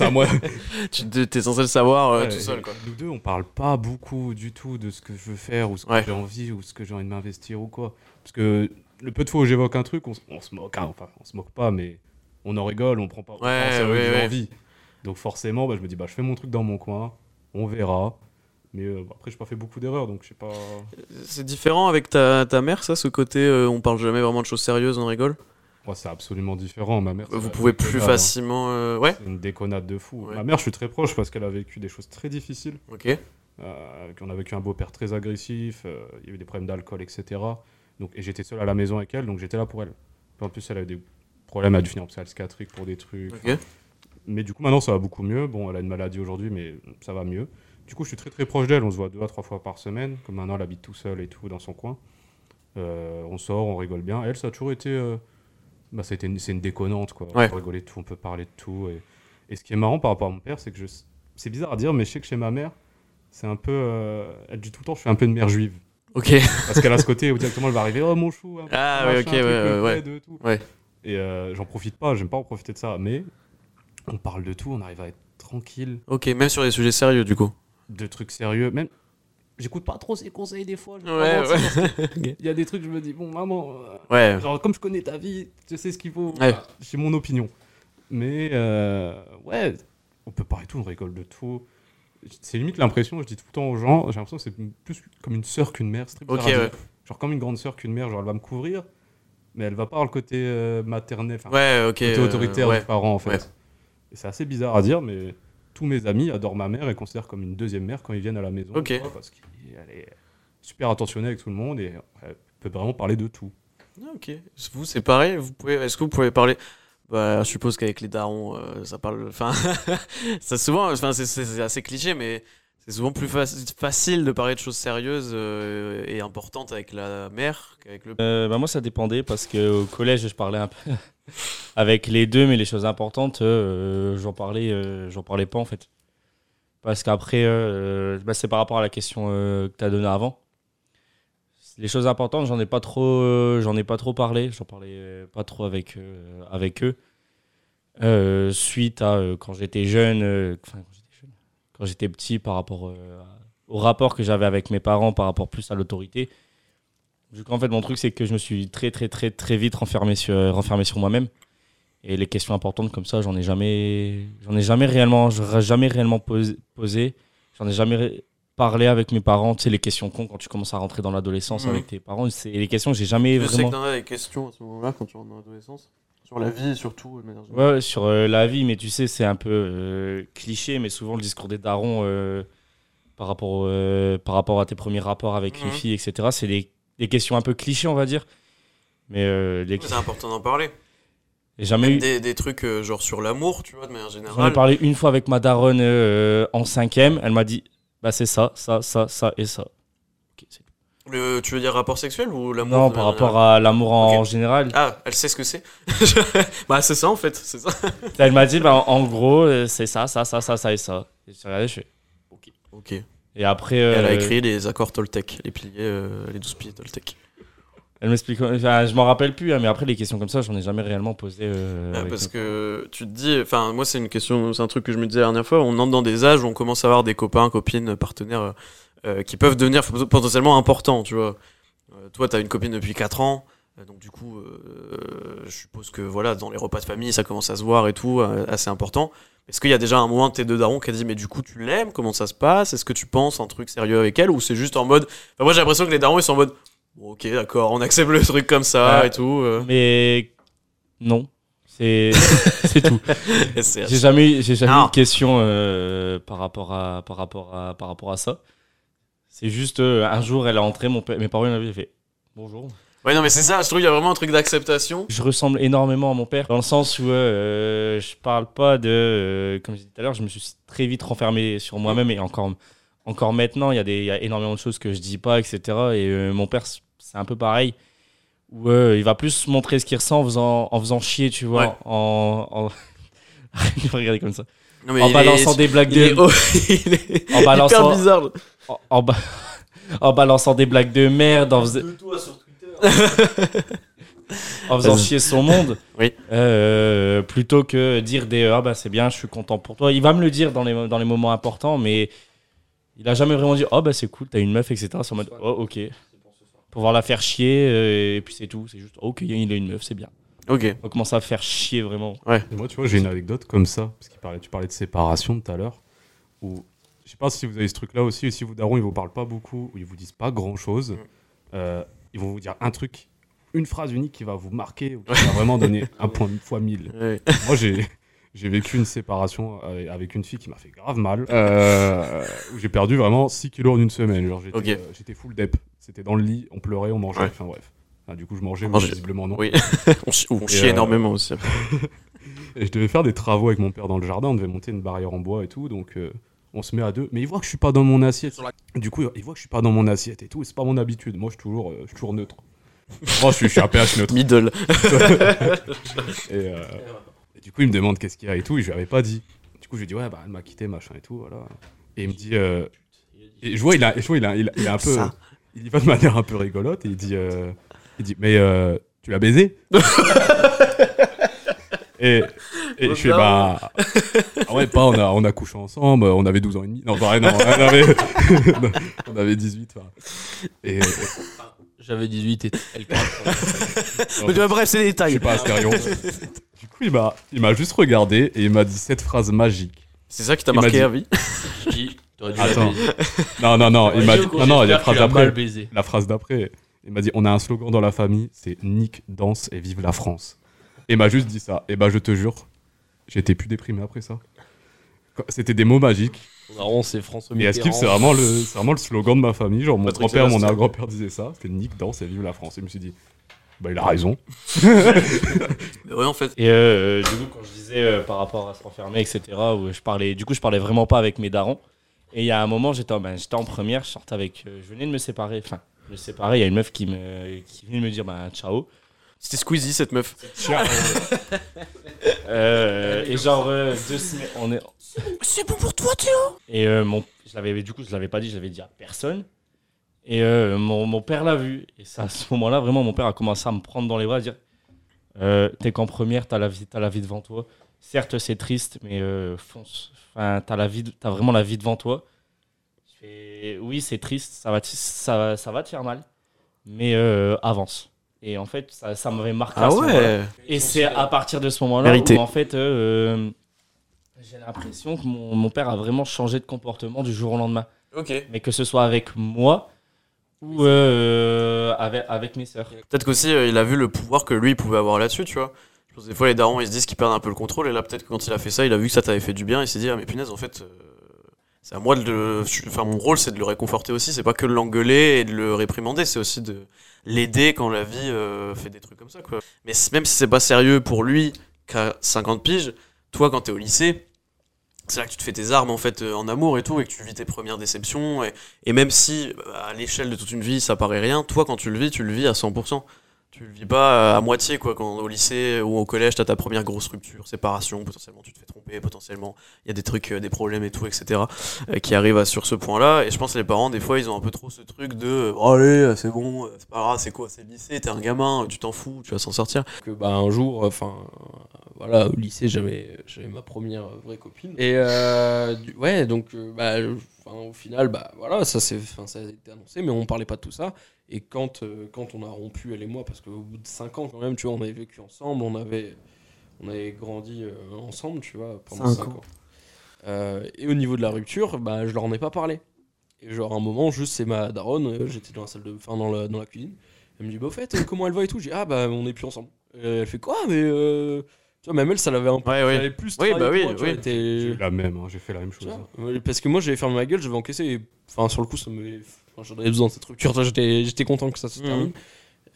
À moi. Tu t'es censé le savoir euh, Ouais, tout seul, quoi. Nous deux, on parle pas beaucoup du tout de ce que je veux faire ou ce que Ouais. j'ai envie ou ce que j'ai envie de m'investir ou quoi. Parce que le peu de fois où j'évoque un truc, on se moque. hein, enfin, on se moque pas, mais on en rigole, on prend pas Ouais, sérieux ouais, ouais. envie. Donc forcément, bah, je me dis, bah, je fais mon truc dans mon coin, on verra. Mais euh, après, j'ai pas fait beaucoup d'erreurs, donc je sais pas. C'est différent avec ta, ta mère, ça, ce côté euh, on parle jamais vraiment de choses sérieuses, on rigole? C'est absolument différent. Ma mère, Vous pouvez plus déconnade, hein. facilement. euh, Ouais C'est une déconnade de fou. Ouais. Ma mère, je suis très proche parce qu'elle a vécu des choses très difficiles. Ok. Euh, on a vécu un beau-père très agressif, euh, il y a eu des problèmes d'alcool, etc. Donc, et j'étais seul à la maison avec elle, donc j'étais là pour elle. En plus, elle a eu des problèmes, elle a dû finir en psychiatrique pour des trucs. Mais du coup, maintenant, ça va beaucoup mieux. Bon, elle a une maladie aujourd'hui, mais ça va mieux. Du coup, je suis très très proche d'elle. On se voit deux à trois fois par semaine. Comme maintenant, elle habite tout seul et tout dans son coin. Euh, on sort, on rigole bien. Elle, ça a toujours été. euh, bah, été une- c'est une déconnante, quoi. Ouais. On peut rigoler de tout, on peut parler de tout. Et, et ce qui est marrant par rapport à mon père, c'est que je. C'est bizarre à dire, mais je sais que chez ma mère, c'est un peu. euh, elle dit tout le temps, je suis un peu une mère juive. Ok. Parce qu'elle a ce côté où directement elle va arriver, oh mon chou, un Ah, un ok, ouais, ouais, tout. Ouais. Et euh, j'en profite pas, j'aime pas en profiter de ça, mais on parle de tout, on arrive à être tranquille, Ok, même sur des sujets sérieux, du coup. de trucs sérieux, même. J'écoute pas trop ses conseils des fois. Ouais, ouais. Il y a des trucs, je me dis, bon, maman, euh, Ouais. genre, comme je connais ta vie, je sais ce qu'il faut. Ouais. J'ai mon opinion. Mais, euh, ouais, on peut parler de tout, on rigole de tout. C'est limite l'impression, je dis tout le temps aux gens, j'ai l'impression que c'est plus comme une sœur qu'une mère. c'est très Ok, bizarre à ouais. Genre comme une grande sœur qu'une mère, genre elle va me couvrir, mais elle va pas avoir le côté euh, maternel, enfin, Ouais, ok. le côté euh, autoritaire ouais. des parents en fait. Ouais. Et c'est assez bizarre à dire, mais tous mes amis adorent ma mère et considèrent comme une deuxième mère quand ils viennent à la maison. Ok. tu vois, Parce qu'elle est super attentionnée avec tout le monde et elle peut vraiment parler de tout. Ah, Ok. Vous, c'est pareil. Vous pouvez. Est-ce que vous pouvez parler? Bah, je suppose qu'avec les darons, euh, ça parle. Enfin, ça souvent. Enfin, c'est assez cliché, mais c'est souvent plus faci- facile de parler de choses sérieuses euh, et importantes avec la mère qu'avec le. Euh, bah, moi, ça dépendait parce qu'au collège, je parlais un peu avec les deux, mais les choses importantes, euh, j'en parlais, euh, j'en parlais pas en fait. Parce qu'après, bah, c'est par rapport à la question que tu as donnée avant. Les choses importantes, j'en ai pas trop, ai pas trop parlé. J'en parlais pas trop avec, avec eux. Suite à quand j'étais jeune, quand j'étais petit, par rapport euh, au rapport que j'avais avec mes parents, par rapport plus à l'autorité. Du coup, en fait, mon truc, c'est que je me suis très, très, très, très vite renfermé sur, renfermé sur moi-même. Et les questions importantes comme ça, j'en ai jamais, j'en ai jamais réellement, j'aurais jamais réellement posé. posé. J'en ai jamais parlé avec mes parents. Tu sais, les questions cons quand tu commences à rentrer dans l'adolescence Mhm. avec tes parents. C'est les questions que j'ai jamais Je sais vraiment. que t'en as des questions à ce moment-là quand tu rentres dans l'adolescence. Sur la vie, surtout. de manière générale. Ouais, sur euh, la vie, mais tu sais, c'est un peu euh, cliché, mais souvent le discours des darons euh, par, rapport, euh, par rapport à tes premiers rapports avec Mhm. une fille, etc., c'est des, des questions un peu clichés, on va dire. Mais euh, les- C'est important d'en parler. jamais Même eu. des, des trucs euh, genre sur l'amour, tu vois, de manière J'en ai générale. parlé une fois avec ma daronne euh, en cinquième. Elle m'a dit bah c'est ça, ça, ça, ça et ça. Ok. Le, tu veux dire rapport sexuel ou l'amour Non, de par rapport à l'amour en, Ok. général. Ah, elle sait ce que c'est Bah, c'est ça en fait, c'est ça. Elle m'a dit bah, en, gros euh, c'est ça, ça, ça, ça, ça et ça. Et j'ai regardé, je fais. Ok. Et Et après. Elle a euh, écrit les accords Toltec, les piliers, euh, les 12 piliers Toltec. Elle m'explique. Enfin, je m'en rappelle plus, hein, mais après, les questions comme ça, j'en ai jamais réellement posé. euh, Ah, parce que tu te dis, enfin, moi, c'est une question, c'est un truc que je me disais la dernière fois. On entre dans des âges où on commence à avoir des copains, copines, partenaires euh, qui peuvent devenir potentiellement importants, tu vois. Euh, toi, tu as une copine depuis 4 ans, euh, donc du coup, je suppose que voilà, dans les repas de famille, ça commence à se voir et tout, assez important. Est-ce qu'il y a déjà un moment de tes deux darons qui a dit, mais du coup, tu l'aimes? Comment ça se passe? Est-ce que tu penses un truc sérieux avec elle? Ou c'est juste en mode. Enfin, moi, j'ai l'impression que les darons, ils sont en mode. Bon, ok, d'accord, on accepte le truc comme ça Ouais. et tout. Mais non, c'est tout. J'ai jamais, j'ai jamais Non. eu de question euh, par rapport à par rapport à par rapport à ça. C'est juste euh, un jour, elle est entrée, mon père, mes parents ils m'avaient fait bonjour. Ouais, non, mais c'est ça, je trouve qu'il y a vraiment un truc d'acceptation. Je ressemble énormément à mon père dans le sens où euh, je parle pas de euh, comme je disais tout à l'heure, je me suis très vite renfermé sur moi-même et encore encore maintenant, il y a des il y a énormément de choses que je dis pas, etc. Et euh, mon père, c'est un peu pareil. Où euh, il va plus montrer ce qu'il ressent en faisant, en faisant chier, tu vois. Ouais. En, en... regarder comme ça. Non, mais en il balançant des blagues il est, de. oh, il est En balançant- bizarre. En, en ba- en balançant des blagues de merde, en, fais- en faisant chier son monde. Oui. Euh, plutôt que dire des ah bah c'est bien, je suis content pour toi. Il va me le dire dans les, dans les moments importants, mais il a jamais vraiment dit oh bah c'est cool, t'as une meuf, etc. C'est en mode oh ok. Pouvoir la faire chier, euh, et puis c'est tout. C'est juste ok, il a une meuf, c'est bien. Ok. On commence à faire chier vraiment. Et moi, tu vois, j'ai une anecdote comme ça, parce qu'il parlait, tu parlais de séparation tout à l'heure, où je sais pas si vous avez ce truc-là aussi, si vos darons ils vous parlent pas beaucoup, ou ils vous disent pas grand-chose, Mm. euh, ils vont vous dire un truc, une phrase unique qui va vous marquer, ou qui va vraiment donner un point fois mille. Ouais. Moi, j'ai j'ai vécu une séparation avec- avec une fille qui m'a fait grave mal, euh, où j'ai perdu vraiment 6 kilos en une semaine. J'étais Ok. euh, full dep. C'était dans le lit, on pleurait, on mangeait, Ouais. enfin bref. Ah, du coup, je mangeais, mais visiblement non. Oui. on, Et, chie euh, énormément aussi. Et je devais faire des travaux avec mon père dans le jardin, on devait monter une barrière en bois et tout, donc euh, on se met à deux. Mais il voit que je suis pas dans mon assiette. Du coup, il voit que je suis pas dans mon assiette et tout, et c'est pas mon habitude. Moi, je suis toujours, euh, je suis toujours neutre. Moi, je suis, je suis un pH neutre. Middle. Et, euh, et du coup, il me demande qu'est-ce qu'il y a et tout, et je lui avais pas dit. Du coup, je lui dit, ouais, bah, elle m'a quitté, machin et tout, voilà. Et il me dit, euh, et je vois, il a, je vois, il a, il a, il a un peu, Ça. il y va de manière un peu rigolote, et il dit, euh, il dit, mais tu l'as baisé? Et, et je fais, bah, ah ouais, pas, on a, on a couché ensemble, on avait 12 ans et demi. Non, pareil, non, on avait, on avait 18. enfin. Et, J'avais 18 et elle Mais tu vois, bref, c'est des je détails. suis pas Astérion. Du coup, il m'a, il m'a juste regardé et il m'a dit cette phrase magique. C'est ça qui t'a marqué dit- à vie Attends. Non, non, non, il m'a dit, non, non, il y a la phrase d'après. baisé. La phrase d'après, il m'a dit, on a un slogan dans la famille, c'est Nick, danse et vive la France. Et il m'a juste dit ça. Et bah, je te jure, j'étais plus déprimé après ça. C'était des mots magiques. Daron, c'est François Et Askip, c'est vraiment, le, c'est vraiment le slogan de ma famille. Genre, mon Patrick grand-père, mon Sébastien. arrière-grand-père disaient ça. C'était nique, danse et vive la France. Et je me suis dit, bah, il a raison. Mais ouais, en fait. Et euh, du coup, quand je disais euh, par rapport à se renfermer, etc., où je parlais, du coup, je parlais vraiment pas avec mes darons. Et il y a un moment, j'étais en, ben, j'étais en première, je sortais avec. euh, je venais de me séparer. Enfin, me séparer, il y a une meuf qui, me, qui venait de me dire bah, ciao. C'était Squeezie, cette meuf. Euh, et genre, euh, deux semaines. On est... C'est bon pour toi, Théo? Et euh, mon, je l'avais, du coup, je l'avais pas dit, je l'avais dit à personne. Et euh, mon, mon père l'a vu. Et c'est à ce moment-là, vraiment, mon père a commencé à me prendre dans les bras, à dire euh, T'es qu'en première, t'as la, vie, t'as la vie devant toi. Certes, c'est triste, mais euh, fonce. Enfin, t'as, la vie, t'as vraiment la vie devant toi. Je fais, oui, c'est triste, ça va, te- ça, ça va te faire mal, mais euh, avance. Et en fait, ça, ça m'avait marqué. à Ah ce moment-là. ouais Et c'est à partir de ce moment-là où en fait, euh, j'ai l'impression que mon, mon père a vraiment changé de comportement du jour au lendemain. Ok. Mais que ce soit avec moi ou euh, avec, avec mes sœurs. Peut-être qu'aussi euh, il a vu le pouvoir que lui il pouvait avoir là-dessus, tu vois. Je pense que des fois les darons ils se disent qu'ils perdent un peu le contrôle et là peut-être que quand il a fait ça, il a vu que ça t'avait fait du bien, il s'est dit ah mais punaise en fait euh, c'est à moi de le enfin mon rôle c'est de le réconforter aussi, c'est pas que de l'engueuler et de le réprimander, c'est aussi de l'aider quand la vie euh, fait des trucs comme ça quoi. Mais même si c'est pas sérieux pour lui qu'à 50 piges, toi quand t'es au lycée, c'est là que tu te fais tes armes en fait euh, en amour et tout et que tu vis tes premières déceptions et, et même si bah, à l'échelle de toute une vie ça paraît rien, toi quand tu le vis, tu le vis à 100%. Tu le vis pas euh, à moitié quoi quand au lycée ou au collège t'as ta première grosse rupture, séparation, potentiellement tu te fais tromper, potentiellement il y a des trucs, euh, des problèmes et tout, etc. euh, qui arrivent sur ce point-là. Et je pense que les parents des fois ils ont un peu trop ce truc de oh, allez c'est bon, c'est pas grave, c'est quoi, c'est le lycée, t'es un gamin, tu t'en fous, tu vas s'en sortir. que bah un jour enfin voilà au lycée j'avais j'avais ma première vraie copine et euh, ouais donc bah, enfin, au final bah voilà ça enfin, ça a été annoncé mais on parlait pas de tout ça. Et quand euh, quand on a rompu elle et moi parce qu'au bout de 5 ans quand même tu vois on avait vécu ensemble on avait on avait grandi euh, ensemble tu vois pendant Cinq 5 ans. ans. Euh, et au niveau de la rupture bah je leur en ai pas parlé. Et genre à un moment juste c'est ma daronne j'étais dans la salle de enfin dans la, dans la cuisine. Elle me dit bah au fait comment elle va et tout? J'ai dit, ah bah on est plus ensemble. Elle fait quoi? Mais euh... tu vois même elle ça l'avait un peu Ouais, ouais. plus Oui, bah oui, moi, tu vois, oui. J'ai eu la même, hein, j'ai fait la même chose. ouais, parce que moi j'avais fermé ma gueule j'avais encaissé et enfin sur le coup ça me enfin, j'en avais besoin de cette rupture tu vois, j'étais j'étais content que ça se Mhm. termine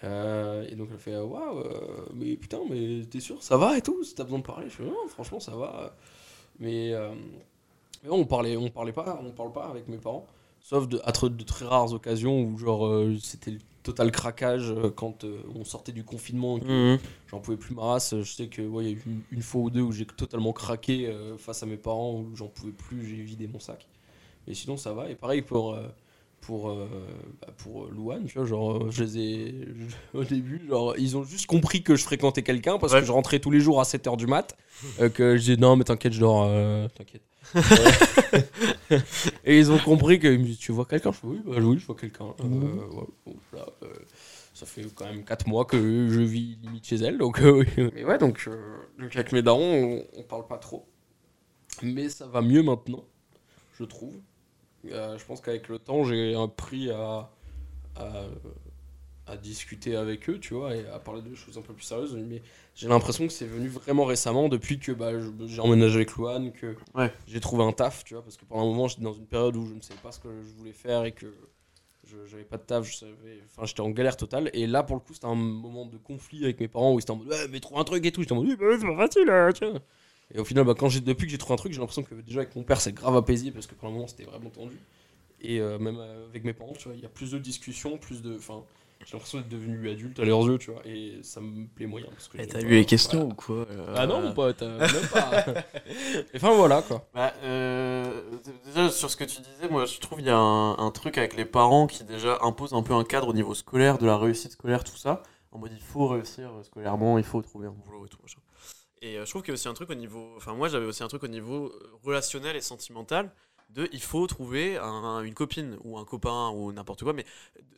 Euh, et donc elle fait waouh euh, mais putain mais t'es sûr ça va et tout si t'as besoin de parler je fais non franchement ça va mais, euh, mais bon, on parlait on parlait pas on parle pas avec mes parents sauf de, à de très rares occasions où genre euh, c'était le total craquage euh, quand euh, on sortait du confinement et que Mhm. j'en pouvais plus ma race je sais que ouais, il y a eu une, une fois ou deux où j'ai totalement craqué face à mes parents où j'en pouvais plus j'ai vidé mon sac mais sinon ça va et pareil pour pour bah, pour Louane tu vois genre je les ai je- au début genre ils ont juste compris que je fréquentais quelqu'un parce Ouais. que je rentrais tous les jours à 7h du mat que je disais non mais t'inquiète je dors t'inquiète et ils ont compris que ils me disent, tu vois quelqu'un? Je fais oui bah, oui je vois quelqu'un. Euh, ouais, bon, là, euh, ça fait quand même 4 mois que je vis limite chez elle donc euh, mais ouais donc, euh, donc avec mes darons on, on parle pas trop. Mais ça va mieux maintenant je trouve. Euh, je pense qu'avec le temps, j'ai appris à, à, à discuter avec eux, tu vois, et à parler de choses un peu plus sérieuses. Mais j'ai l'impression que c'est venu vraiment récemment, depuis que bah, j'ai emménagé avec Louane, que Ouais. j'ai trouvé un taf, tu vois, parce que pendant un moment, j'étais dans une période où je ne savais pas ce que je voulais faire et que j'avais pas de taf, je savais, enfin, j'étais en galère totale. Et là, pour le coup, c'était un moment de conflit avec mes parents où ils étaient en mode, ouais, mais trouve un truc et tout. J'étais en mode, oui, bah, c'est pas facile, hein, tu vois. Et au final, bah, quand depuis que j'ai trouvé un truc, j'ai l'impression que déjà avec mon père, c'est grave apaisé parce que pour le moment, c'était vraiment tendu. Et euh, même euh, avec mes parents, tu vois, il y a plus de discussions, plus de. Enfin, j'ai l'impression d'être devenu adulte à leurs yeux, tu vois, et ça me plaît moyen. Parce que Et t'as eu les questions voilà. ou quoi euh, Ah non, mon pote, euh, même pas. Et enfin, voilà, quoi. Bah, euh, déjà sur ce que tu disais, moi je trouve qu'il y a un, un truc avec les parents qui déjà impose un peu un cadre au niveau scolaire, de la réussite scolaire, tout ça. En mode il faut réussir scolairement, il faut trouver un boulot et tout machin. Et euh, je trouve qu'il y a aussi un truc au niveau, enfin moi j'avais aussi un truc au niveau euh, relationnel et sentimental de il faut trouver un- une copine ou un copain ou n'importe quoi, mais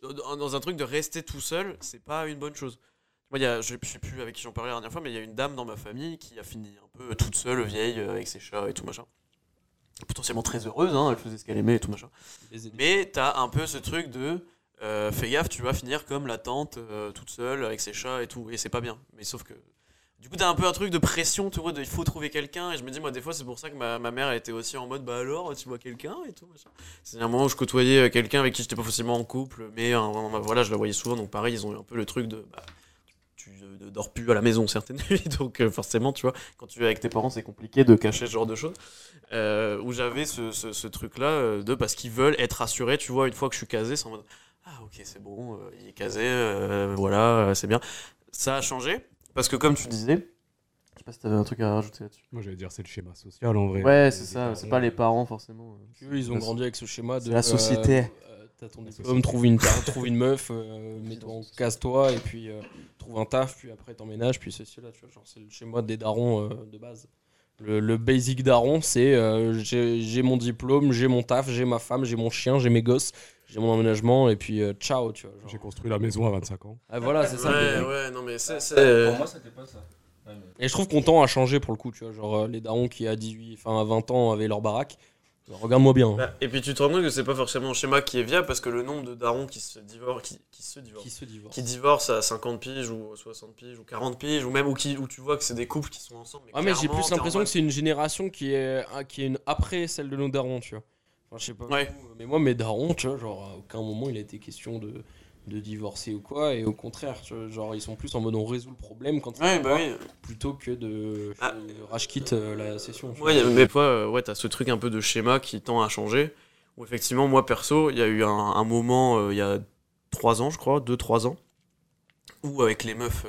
dans un truc de rester tout seul, c'est pas une bonne chose. Moi, y a, je je sais plus avec qui j'en parlais la dernière fois, mais il y a une dame dans ma famille qui a fini un peu toute seule, vieille, euh, avec ses chats et tout machin. Potentiellement très heureuse, hein, elle faisait ce qu'elle aimait et tout machin. Mais t'as un peu ce truc de euh, fais gaffe, tu vas finir comme la tante euh, toute seule avec ses chats et tout, et c'est pas bien. Mais sauf que du coup, t'as un peu un truc de pression, tu vois, de, il faut trouver quelqu'un. Et je me dis, moi, des fois, c'est pour ça que ma, ma mère elle était aussi en mode, bah alors, tu vois quelqu'un et tout. C'est un moment où je côtoyais euh, quelqu'un avec qui j'étais pas forcément en couple, mais euh, voilà, je la voyais souvent. Donc, pareil, ils ont eu un peu le truc de, bah, tu euh, dors plus à la maison certaines nuits. Donc, forcément, tu vois, quand tu es avec tes parents, c'est compliqué de cacher ce genre de choses. Où j'avais ce, ce, truc-là de parce qu'ils veulent être rassurés, tu vois, une fois que je suis casé, c'est en mode, ah ok, c'est bon, il est casé, voilà, c'est bien. Ça a changé. Parce que comme tu disais, je sais pas si t'avais un truc à rajouter là-dessus. Moi, j'allais dire, c'est le schéma social en vrai. Ouais, c'est ça, c'est pas les parents forcément. Eux, ils ont La- grandi avec ce schéma de. la société. euh, euh, T'as ton diplôme, trouve une, trouve une meuf, euh, casse-toi, et puis euh, trouve un taf, puis après t'emménages, puis c'est là, tu vois. Genre, c'est le schéma des darons euh, de base. Le, le basic daron, c'est euh, j'ai j'ai mon diplôme, j'ai mon taf, j'ai ma femme, j'ai mon chien, j'ai mes gosses, j'ai mon emménagement, et puis euh, ciao, tu vois. genre. J'ai construit la maison à 25 ans. Ah, voilà, c'est ça. Ouais, mais- ouais, non mais c'est. Pour c'est- moi, c'était pas ça. Ouais, mais- Et je trouve qu'on tend à changer pour le coup, tu vois. Genre, euh, les darons qui à 18, enfin à 20 ans avaient leur baraque. Regarde-moi bien. hein. Bah, et puis tu te rends compte que c'est pas forcément un schéma qui est viable parce que le nombre de darons qui se divorcent, qui, qui se divorcent, Qui se divorce. qui divorcent à 50 piges ou 60 piges ou 40 piges ou même où, qui, où tu vois que c'est des couples qui sont ensemble. Ah mais j'ai plus l'impression que c'est une génération qui est, qui est une après celle de nos darons, tu vois. Enfin, je sais pas. Ouais. vous, Mais moi, mes darons, tu vois, genre, à aucun moment il a été question de, de divorcer ou quoi. Et au contraire, tu vois, genre, ils sont plus en mode on résout le problème quand Ouais, bah oui. plutôt que de Ah. rage quit euh, la session. Ouais, vois. mais toi, euh, ouais, t'as ce truc un peu de schéma qui tend à changer. Où effectivement, moi perso, il y a eu un, un moment, euh, il y a 3 ans, je crois, 2-3 ans, où avec les meufs,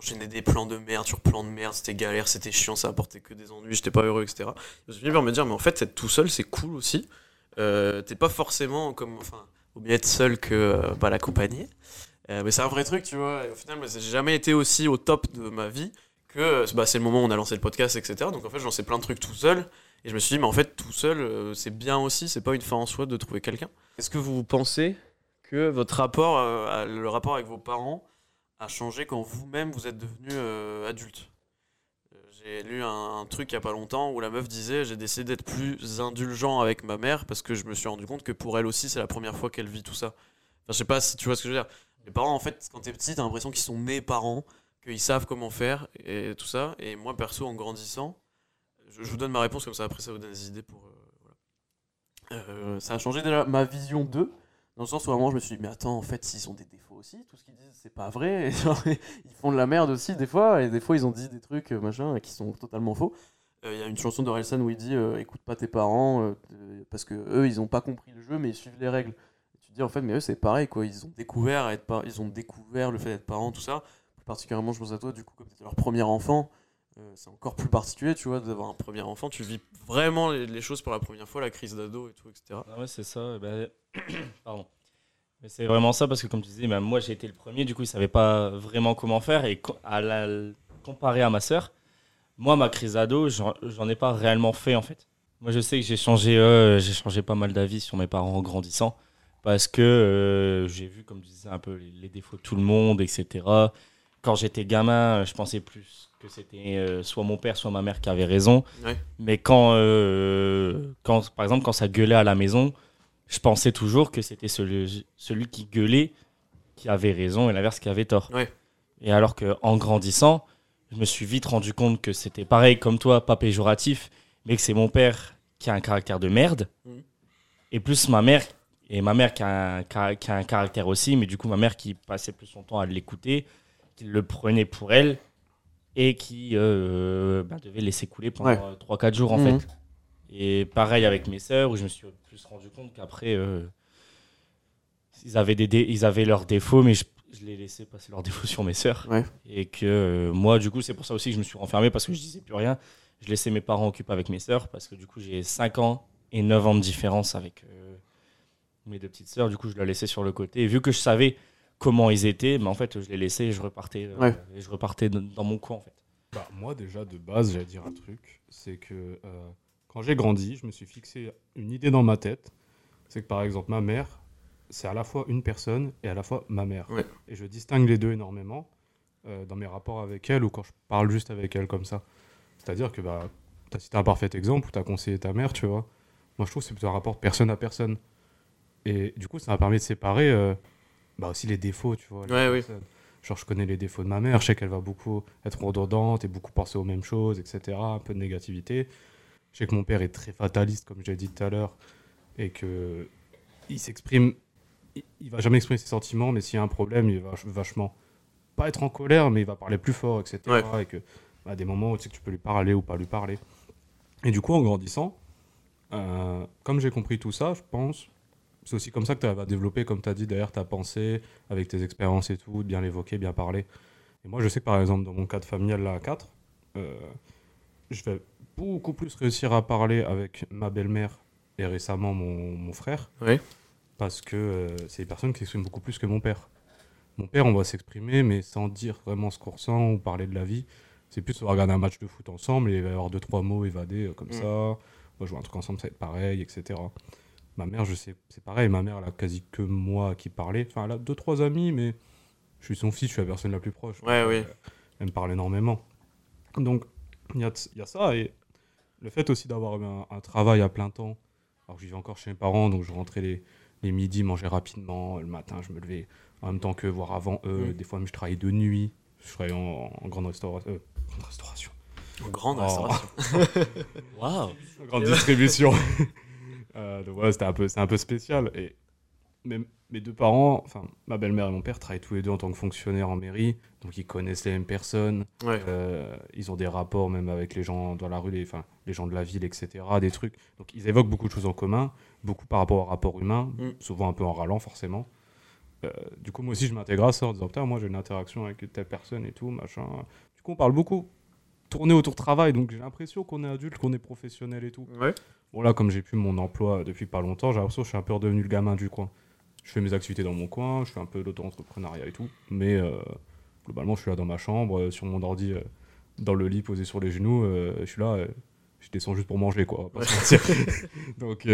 j'enchaînais des plans de merde sur plans de merde, c'était galère, c'était chiant, ça apportait que des ennuis, j'étais pas heureux, etc. Je me suis fini par me dire, mais en fait, être tout seul, c'est cool aussi. Euh, T'es pas forcément comme. Enfin, vaut mieux être seul que euh, pas l'accompagner. Euh, mais c'est un vrai truc, tu vois. Au final, j'ai jamais été aussi au top de ma vie que euh, bah, c'est le moment où on a lancé le podcast, etc. Donc en fait, j'en sais plein de trucs tout seul. Et je me suis dit, mais en fait, tout seul, c'est bien aussi, c'est pas une fin en soi de trouver quelqu'un. Est-ce que vous pensez que votre rapport, le rapport avec vos parents, a changé quand vous-même vous êtes devenu euh, adulte Euh, J'ai lu un, truc il y a pas longtemps où la meuf disait j'ai décidé d'être plus indulgent avec ma mère parce que je me suis rendu compte que pour elle aussi c'est la première fois qu'elle vit tout ça. Enfin, je sais pas si tu vois ce que je veux dire. Les parents, en fait, quand t'es petit, t'as l'impression qu'ils sont nés parents, qu'ils savent comment faire et tout ça. Et moi, perso, en grandissant, je, vous donne ma réponse comme ça, après ça vous donne des idées pour. euh, voilà. Ça a changé déjà ma vision d'eux, dans le sens où je me suis dit, mais attends, en fait, s'ils ont des défauts aussi, tout ce qu'ils disent, c'est pas vrai. Ils font de la merde aussi, des fois, et des fois, ils ont dit des trucs, euh, machin, qui sont totalement faux. Euh, Il y a une chanson d'Orelsan où il dit, euh, écoute pas tes parents, parce que eux, ils ont pas compris le jeu, mais ils suivent les règles. Tu te dis, en fait, mais eux, c'est pareil, quoi. Ils ont découvert, être ils ont découvert le fait d'être parents, tout ça. Plus particulièrement, je pense à toi, du coup, comme c'était leur premier enfant. Euh, c'est encore plus particulier, tu vois, d'avoir un premier enfant. Tu vis vraiment les, choses pour la première fois, la crise d'ado et tout, etc. Ah ouais, c'est ça. ben, Pardon. Mais c'est vraiment ça parce que, comme tu disais, ben, moi j'ai été le premier, du coup, ils savaient pas vraiment comment faire. Et à la, comparé à ma sœur, moi, ma crise d'ado, j'en ai pas réellement fait en fait. Moi, je sais que j'ai changé, euh, changé pas mal d'avis sur mes parents en grandissant parce que euh, j'ai vu, comme tu disais, un peu les défauts de tout le monde, etc. Quand j'étais gamin, je pensais plus que c'était euh, soit mon père, soit ma mère qui avait raison. Ouais. Mais quand, euh, quand, par exemple, quand ça gueulait à la maison, je pensais toujours que c'était celui, celui qui gueulait qui avait raison et l'inverse qui avait tort. Ouais. Et alors qu'en grandissant, je me suis vite rendu compte que c'était pareil comme toi, pas péjoratif, mais que c'est mon père qui a un caractère de merde, Mhm. et plus ma mère, et ma mère qui a, un, ca- qui a un caractère aussi, mais du coup ma mère qui passait plus son temps à l'écouter, le prenait pour elle, et qui euh, bah, devait laisser couler pendant Ouais. 3-4 jours en Mhm. fait. Et pareil avec mes sœurs, où je me suis plus rendu compte qu'après, euh, ils, avaient des dé- ils avaient leurs défauts, mais je, je les laissais passer leurs défauts sur mes sœurs. Ouais. Et que euh, moi, du coup, c'est pour ça aussi que je me suis renfermé, parce que je disais plus rien. Je laissais mes parents occuper avec mes sœurs, parce que du coup, j'ai 5 ans et 9 ans de différence avec euh, mes deux petites sœurs. Du coup, je la laissais sur le côté. Et vu que je savais comment ils étaient, mais en fait, je les laissais et je repartais, euh, Ouais. et je repartais dans- mon coin, en fait. Bah, moi, déjà, de base, j'allais dire un truc. C'est que euh, quand j'ai grandi, je me suis fixé une idée dans ma tête. C'est que, par exemple, ma mère, c'est à la fois une personne et à la fois ma mère. Ouais. Et je distingue les deux énormément euh, dans mes rapports avec elle ou quand je parle juste avec elle comme ça. C'est-à-dire que bah, tu as cité un parfait exemple où tu as conseillé ta mère, tu vois. Moi, je trouve que c'est plutôt un rapport personne à personne. Et du coup, ça m'a permis de séparer euh, bah, aussi les défauts, tu vois. Ouais, oui. Genre, je connais les défauts de ma mère, je sais qu'elle va beaucoup être redondante et beaucoup penser aux mêmes choses, etc. Un peu de négativité. Je sais que mon père est très fataliste, comme j'ai dit tout à l'heure, et que il s'exprime. Il, va jamais exprimer ses sentiments, mais s'il y a un problème, il va vach- vachement pas être en colère, mais il va parler plus fort, etc. Et que à des moments où tu sais que tu peux lui parler ou pas lui parler. Et du coup, en grandissant, euh, comme j'ai compris tout ça, je pense, c'est aussi comme ça que tu vas développer, comme tu as dit derrière ta pensée, avec tes expériences et tout, bien l'évoquer, bien parler. Et moi, je sais que par exemple, dans mon cadre familial là à 4, euh, je vais beaucoup plus réussir à parler avec ma belle-mère et récemment mon, mon frère. Oui. Parce que euh, c'est des personnes qui s'expriment beaucoup plus que mon père. Mon père, on va s'exprimer, mais sans dire vraiment ce qu'on ressent ou parler de la vie. C'est plus on va regarder un match de foot ensemble et il va y avoir deux, trois mots évadés euh, comme Mm. ça. On va jouer un truc ensemble, ça va être pareil, etc. Ma mère, je sais, c'est pareil. Ma mère, elle a quasi que moi qui parlait. Enfin, elle a deux, trois amis, mais je suis son fils, je suis la personne la plus proche. Ouais, oui. euh, Elle me parle énormément. Donc, il y a, il y a ça. Et le fait aussi d'avoir eu un, un travail à plein temps. Alors, je vivais encore chez mes parents, donc je rentrais les, les midis, manger rapidement. Le matin, je me levais en même temps que voire avant eux. Des fois, même, je travaillais de nuit. Je travaillais en, grande, euh, grande restauration. Grande Oh. restauration. Waouh En grande distribution. Euh, donc voilà, c'était un peu, c'est un peu spécial. Et mes, mes deux parents, enfin ma belle-mère et mon père travaillent tous les deux en tant que fonctionnaires en mairie, donc ils connaissent les mêmes personnes. Ouais. Euh, ils ont des rapports même avec les gens dans la rue, les, enfin, les gens de la ville, etc. Des trucs. Donc ils évoquent beaucoup de choses en commun, beaucoup par rapport au rapport humain, Mm. souvent un peu en râlant forcément. Euh, du coup, moi aussi, je m'intègre à ça en disant Putain, moi j'ai une interaction avec telle personne et tout, machin. Du coup, on parle beaucoup tourner autour travail, donc j'ai l'impression qu'on est adulte, qu'on est professionnel et tout. Ouais. Bon, là, comme j'ai plus mon emploi depuis pas longtemps, j'ai l'impression que je suis un peu redevenu le gamin du coin. Je fais mes activités dans mon coin, je fais un peu d'auto-entrepreneuriat et tout, mais euh, globalement, je suis là dans ma chambre, euh, sur mon ordi, euh, dans le lit, posé sur les genoux, je suis là, je descends juste pour manger, quoi. pas donc,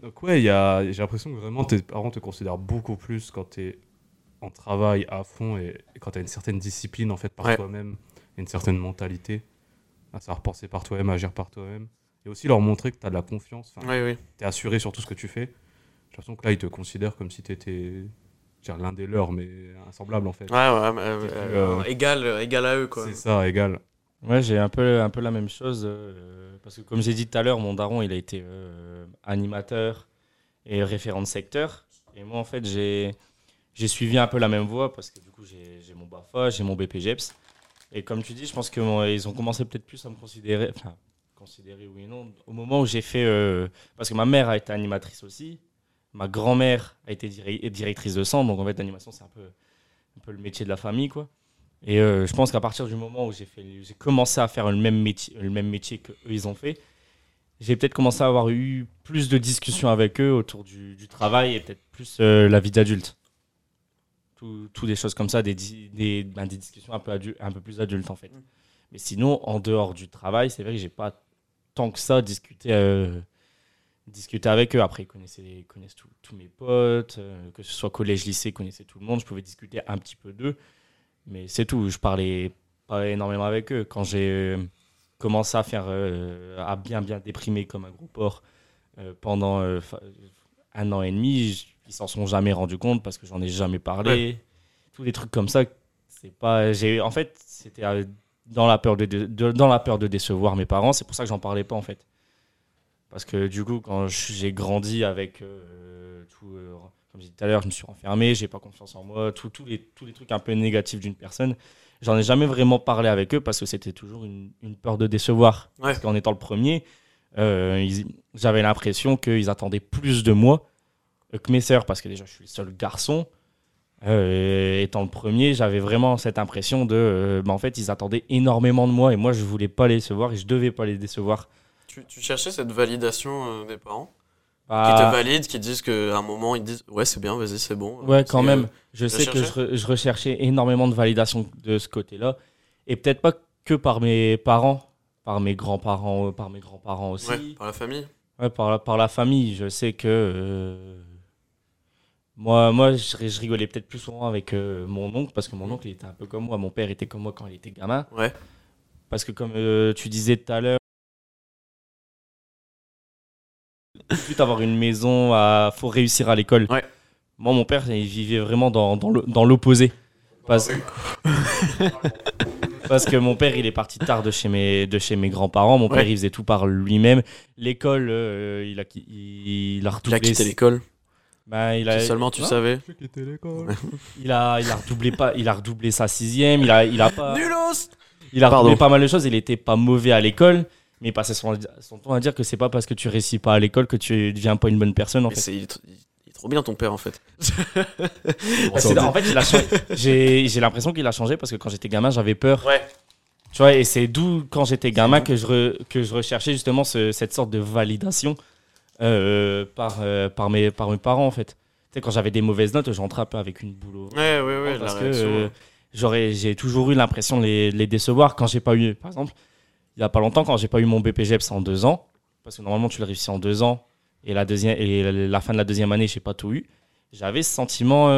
donc, ouais, il y a- j'ai l'impression que vraiment tes parents te considèrent beaucoup plus quand tu es en travail à fond et, et quand tu as une certaine discipline, en fait, par Ouais. toi-même, une certaine mentalité, à savoir penser par toi-même, agir par toi-même. Et aussi leur montrer que tu as de la confiance. Oui, oui. tu es assuré sur tout ce que tu fais. J'ai l'impression que là, ils te considèrent comme si tu étais l'un des leurs, mais insemblable en fait. Ouais, ouais, mais, euh, Euh, euh, égal, égal à eux, quoi. C'est ça, égal. Ouais, j'ai un peu, un peu la même chose. euh, parce que, comme j'ai dit tout à l'heure, mon daron, il a été euh, animateur et référent de secteur. Et moi, en fait, j'ai j'ai suivi un peu la même voie parce que, du coup, j'ai j'ai mon BAFA, j'ai mon BPGEPS. Et comme tu dis, je pense qu'ils ont commencé peut-être plus à me considérer. Enfin, considérer oui et non. Au moment où j'ai fait. euh, parce que ma mère a été animatrice aussi. Ma grand-mère a été directrice de centre. Donc, en fait, l'animation, c'est un peu, le métier de la famille, quoi. Et euh, je pense qu'à partir du moment où j'ai commencé à faire le même métier, le même métier que eux ils ont fait, j'ai peut-être commencé à avoir eu plus de discussions avec eux autour du, travail et peut-être plus euh, la vie d'adulte. Tout, tout des choses comme ça, des, ben, des discussions un peu, un peu plus adultes en fait. Mm. Mais sinon, en dehors du travail, c'est vrai que j'ai pas tant que ça discuté, euh, discuté avec eux. Après, ils connaissaient, ils connaissent tous mes potes, euh, que ce soit collège, lycée, ils connaissaient tout le monde. Je pouvais discuter un petit peu d'eux. Mais c'est tout. Je parlais pas énormément avec eux. Quand j'ai euh, commencé à faire, à bien bien déprimer comme un gros porc pendant un an et demi, ils s'en sont jamais rendus compte parce que j'en ai jamais parlé. Tous les trucs comme ça, c'est pas. J'ai en fait, c'était euh, dans la peur de, dans la peur de décevoir mes parents. C'est pour ça que j'en parlais pas en fait. Parce que du coup, quand j'ai grandi avec euh, tout, euh, comme j'ai dit tout à l'heure, je me suis renfermé, j'ai pas confiance en moi, tous les, tous les trucs un peu négatifs d'une personne. J'en ai jamais vraiment parlé avec eux parce que c'était toujours une, une peur de décevoir. Ouais. Parce qu'en étant le premier, euh, j'avais l'impression qu'ils attendaient plus de moi que mes sœurs parce que déjà je suis le seul garçon. Euh, étant le premier, j'avais vraiment cette impression de. euh, bah, en fait, ils attendaient énormément de moi et moi je voulais pas les décevoir et je devais pas les décevoir. Tu, tu cherchais cette validation euh, des parents? Qui Bah, te valident, qui disent qu'à un moment ils disent ouais c'est bien, vas-y c'est bon. Ouais, quand même. Je sais que je, re- je recherchais énormément de validation de ce côté-là. Et peut-être pas que par mes parents, par mes grands-parents, euh, par mes grands-parents aussi. Ouais, par la famille. Ouais, par, la, par la famille. Je sais que. Moi, moi, je, je rigolais peut-être plus souvent avec euh, mon oncle, parce que mon oncle il était un peu comme moi. Mon père était comme moi quand il était gamin. Ouais. Parce que, comme euh, tu disais tout à l'heure, tout avoir une maison, il faut réussir à l'école. Ouais. Moi, mon père, il vivait vraiment dans, l'opposé. Parce, parce que mon père, il est parti tard de chez mes, de chez mes grands-parents. Mon Ouais. père, il faisait tout par lui-même. L'école, euh, il, a, il, il a Il a quitté l'école. Ben, il, a, Si seulement tu savais. Il, a, il, a redoublé pas, il a redoublé sa sixième. Il a, il a pas. Nulos Il a Pardon. redoublé pas mal de choses. Il était pas mauvais à l'école. Mais il passait son, son temps à dire que c'est pas parce que tu réussis pas à l'école que tu deviens pas une bonne personne. En Mais fait. c'est- il, est tr- il est trop bien ton père en fait. En fait, il a changé. J'ai j'ai l'impression qu'il a changé parce que quand j'étais gamin, j'avais peur. Ouais. Tu vois, et c'est d'où, quand j'étais gamin, que je, re- que je recherchais justement ce- cette sorte de validation euh, par, euh, par, mes, par mes parents, en fait. Tu sais, quand j'avais des mauvaises notes, j'entrais un peu avec une boule au Ouais, ouais, ouais, parce la que euh, j'aurais, j'ai toujours eu l'impression de les, les décevoir quand j'ai pas eu, par exemple, il y a pas longtemps, quand j'ai pas eu mon BPGEPS en deux ans, parce que normalement tu le réussis en deux ans, et la, deuxième, et la- fin de la deuxième année, j'ai pas tout eu, j'avais ce sentiment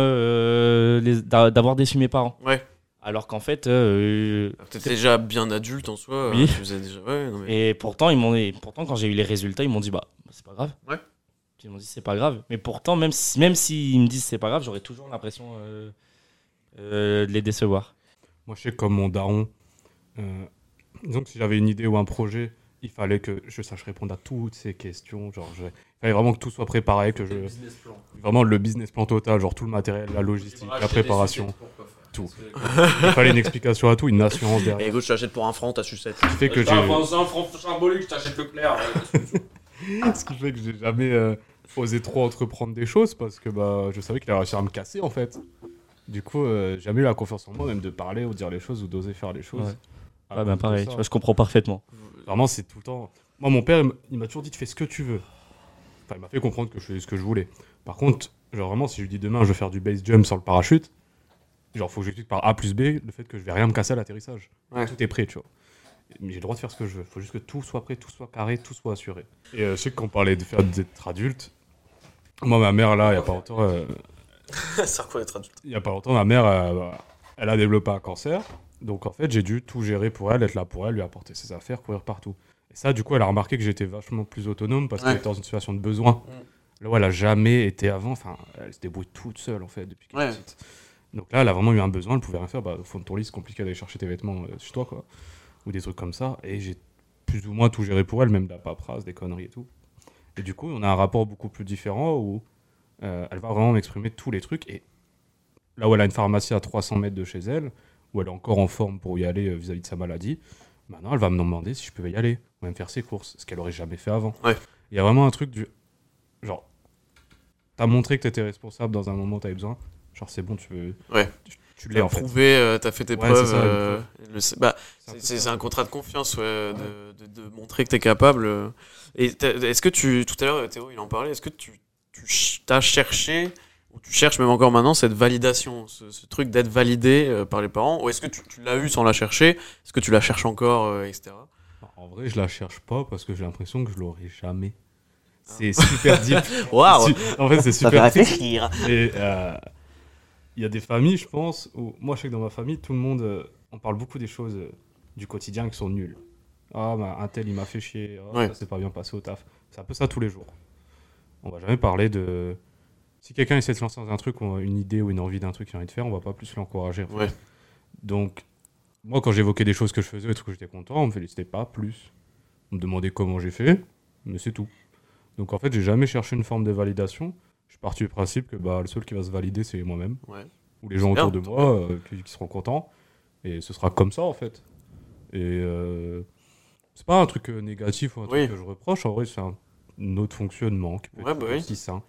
d'avoir déçu mes parents. Ouais. Alors qu'en fait, euh, T'étais déjà bien adulte en soi. Oui. Tu faisais déjà. Ouais, non, mais... et pourtant, ils m'ont, et pourtant, quand j'ai eu les résultats, ils m'ont dit bah c'est pas grave. Ouais. Puis Ils m'ont dit c'est pas grave. Mais pourtant, même si, même s'ils me disent c'est pas grave, j'aurais toujours l'impression euh, euh, de les décevoir. Moi, je sais comme mon daron, euh, disons que si j'avais une idée ou un projet, il fallait que je sache répondre à toutes ces questions. Genre, je- il fallait vraiment que tout soit préparé, que je. Vraiment le business plan total, genre tout le matériel, la logistique, la préparation, tout. Il fallait une explication à tout, une assurance Et derrière. écoute, je t'achète pour un franc ta sucette. Ce qui fait que j'ai. C'est un franc symbolique, je t'achète le clair. Ce qui fait que j'ai jamais euh, osé trop entreprendre des choses parce que bah, je savais qu'il allait réussir à me casser en fait. Du coup, euh, jamais eu la confiance en moi, même de parler ou dire les choses ou d'oser faire les choses. Ouais. Ouais, ben pareil, tu vois, je comprends parfaitement. Vraiment, c'est tout le temps. Moi, mon père, il m'a toujours dit tu fais ce que tu veux. Enfin, il m'a fait comprendre que je faisais ce que je voulais. Par contre, genre vraiment, si je lui dis demain je veux faire du base jump sur le parachute, genre faut que j'explique par A plus B le fait que je vais rien me casser à l'atterrissage. Ouais. Tout est prêt, tu vois. Mais j'ai le droit de faire ce que je veux. Faut juste que tout soit prêt, tout soit carré, tout soit assuré. Et euh, je sais que quand on parlait de faire d'être adulte, moi, ma mère, là, il y a pas longtemps, euh, Ça quoi d'être adulte? il y a pas longtemps, ma mère, euh, elle a développé un cancer. Donc en fait, j'ai dû tout gérer pour elle, être là pour elle, lui apporter ses affaires, courir partout. Et ça, du coup, elle a remarqué que j'étais vachement plus autonome parce qu'elle Ouais. était dans une situation de besoin. Là où elle a jamais été avant, enfin, elle se débrouille toute seule en fait depuis qu'elle est Ouais. petite. Donc là, elle a vraiment eu un besoin, elle pouvait rien faire. Bah, au fond de ton lit, c'est compliqué d'aller chercher tes vêtements euh, chez toi, quoi. Ou des trucs comme ça. Et j'ai plus ou moins tout géré pour elle, même de la paperasse, des conneries et tout. Et du coup, on a un rapport beaucoup plus différent où euh, elle va vraiment m'exprimer tous les trucs. Et là où elle a une pharmacie à 300 mètres de chez elle, où elle est encore en forme pour y aller euh, vis-à-vis de sa maladie, maintenant elle va me demander si je pouvais y aller, ou même faire ses courses, ce qu'elle aurait jamais fait avant. Ouais. Il y a vraiment un truc du. Genre, t'as montré que t'étais responsable dans un moment où t'avais besoin. Genre, c'est bon, tu veux. Ouais. Tu, l'as en fait. prouvé, euh, t'as fait tes Ouais, preuves. c'est euh, bah, un contrat de confiance, ouais, de, de- de montrer que t'es capable. Et est-ce que tu, tout à l'heure, Théo, il en parlait, est-ce que tu, tu t'as cherché, ou tu cherches même encore maintenant, cette validation, ce, ce truc d'être validé euh, par les parents, ou est-ce que tu, tu l'as eu sans la chercher, est-ce que tu la cherches encore, euh, etc. En vrai, je la cherche pas parce que j'ai l'impression que je l'aurai jamais. C'est super deep. Waouh En fait, c'est super réfléchir Et euh, il y a des familles, je pense, où moi je sais que dans ma famille, tout le monde, euh, on parle beaucoup des choses euh, du quotidien qui sont nulles. Ah, bah, un tel il m'a fait chier, Ah, Ouais. ça s'est pas bien passé au taf. C'est un peu ça tous les jours. On va jamais parler de. Si quelqu'un essaie de se lancer dans un truc, ou une idée ou une envie d'un truc qu'il a envie de faire, on va pas plus l'encourager. en fait. Ouais. Donc, moi quand j'évoquais des choses que je faisais, des trucs que j'étais content, on me félicitait pas plus. On me demandait comment j'ai fait, mais c'est tout. Donc en fait, j'ai jamais cherché une forme de validation. Je suis parti du principe que bah, le seul qui va se valider, c'est moi-même. Ouais. Ou les gens autour de moi euh, qui, qui seront contents. Et ce sera comme ça, en fait. Et euh, c'est pas un truc euh, négatif ou un Oui. truc que je reproche. En vrai, c'est un, autre fonctionnement qui peut Ouais, être bah oui. aussi sain.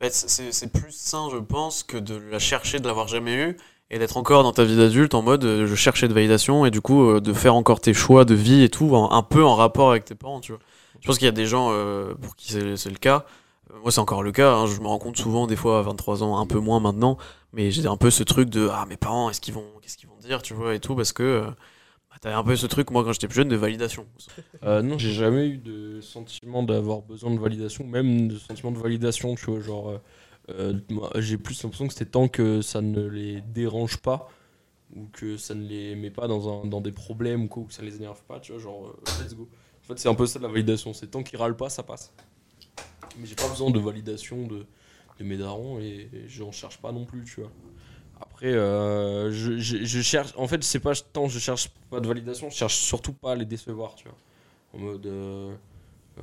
Bah, c'est- plus sain, je pense, que de la chercher, de l'avoir jamais eu, et d'être encore dans ta vie d'adulte en mode euh, je cherchais de validation, et du coup euh, de faire encore tes choix de vie et tout, en- un peu en rapport avec tes parents, tu vois. Je pense qu'il y a des gens euh, pour qui c'est le cas. Moi, c'est encore le cas, hein, je me rends compte souvent, des fois à 23 ans, un peu moins maintenant, mais j'ai un peu ce truc de ah, mes parents, est-ce qu'ils vont, qu'est-ce qu'ils vont dire, tu vois, et tout, parce que euh, bah, un peu ce truc, moi, quand j'étais plus jeune, de validation. Euh, non, j'ai jamais eu de sentiment d'avoir besoin de validation, même de sentiment de validation, tu vois, genre, euh, euh, j'ai plus l'impression que c'était tant que ça ne les dérange pas, ou que ça ne les met pas dans, un, dans des problèmes, ou quoi, que ça les énerve pas, tu vois, genre, let's go. C'est un peu ça la validation, c'est tant qu'ils râlent pas, ça passe. Mais j'ai pas besoin de validation de, de mes darons, et, et j'en cherche pas non plus, tu vois. Après, euh, je, je- je cherche. En fait, c'est pas tant je cherche pas de validation, je cherche surtout pas à les décevoir, tu vois. En mode. euh, euh,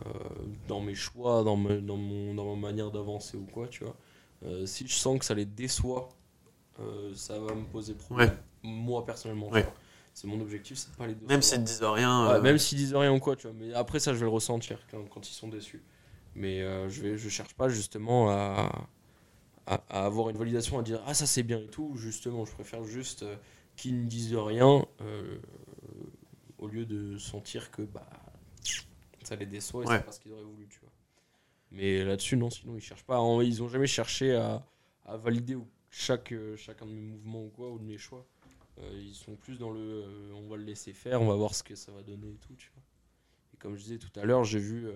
dans mes choix, dans, me- dans, mon, dans ma manière d'avancer ou quoi, tu vois. Euh, si je sens que ça les déçoit, euh, ça va me poser problème. Moi, personnellement, Ouais. C'est mon objectif, c'est pas les décevoir. Même s'ils disent rien. Ouais, même s'ils disent rien ou quoi, tu vois. Mais après, ça, je vais le ressentir quand, quand ils sont déçus. Mais euh, je, je cherche pas justement à, à, à avoir une validation, à dire ah, ça c'est bien et tout. Justement, je préfère juste euh, qu'ils ne disent rien euh, au lieu de sentir que bah, ça les déçoit et Ouais. c'est pas ce qu'ils auraient voulu, tu vois. Mais là-dessus, non, sinon, ils cherchent pas. en- Ils ont jamais cherché à, à valider chaque, chacun de mes mouvements ou quoi, ou de mes choix. Ils sont plus dans le on va le laisser faire, on va voir ce que ça va donner et tout, tu vois. Et comme je disais tout à l'heure, j'ai vu.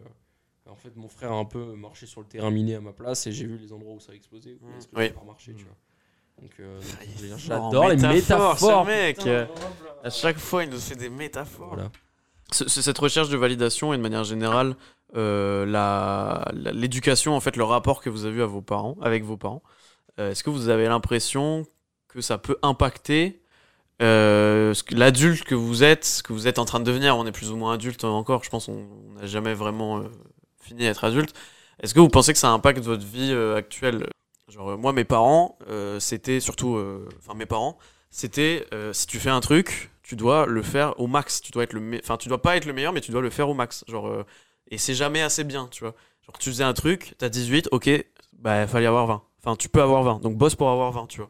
En fait, mon frère a un peu marché sur le terrain miné à ma place et j'ai vu les endroits où ça a explosé, où Mm, ça a oui. marché, tu vois. Donc, euh, Ah, j'adore les métaphores, métaphores. ce mec. putain. À chaque fois, il nous fait des métaphores. Voilà. Ce- ce- cette recherche de validation et de manière générale, euh, la- la- l'éducation, en fait, le rapport que vous avez eu à vos parents, avec vos parents, euh, est-ce que vous avez l'impression que ça peut impacter euh, ce l'adulte que vous êtes, que vous êtes en train de devenir? On est plus ou moins adulte encore, je pense qu'on n'a jamais vraiment euh, fini d'être adulte. Est-ce que vous pensez que ça impacte votre vie euh, actuelle? Genre, euh, moi, mes parents, euh, c'était surtout. Enfin, mes parents, c'était si tu fais un truc, tu dois le faire au max. Tu dois être le, enfin, tu dois pas être le meilleur, mais tu dois le faire au max. Genre, et c'est jamais assez bien, tu vois. Genre, tu faisais un truc, t'as 18, ok, bah, il fallait avoir 20. Enfin, tu peux avoir 20, donc bosse pour avoir 20, tu vois.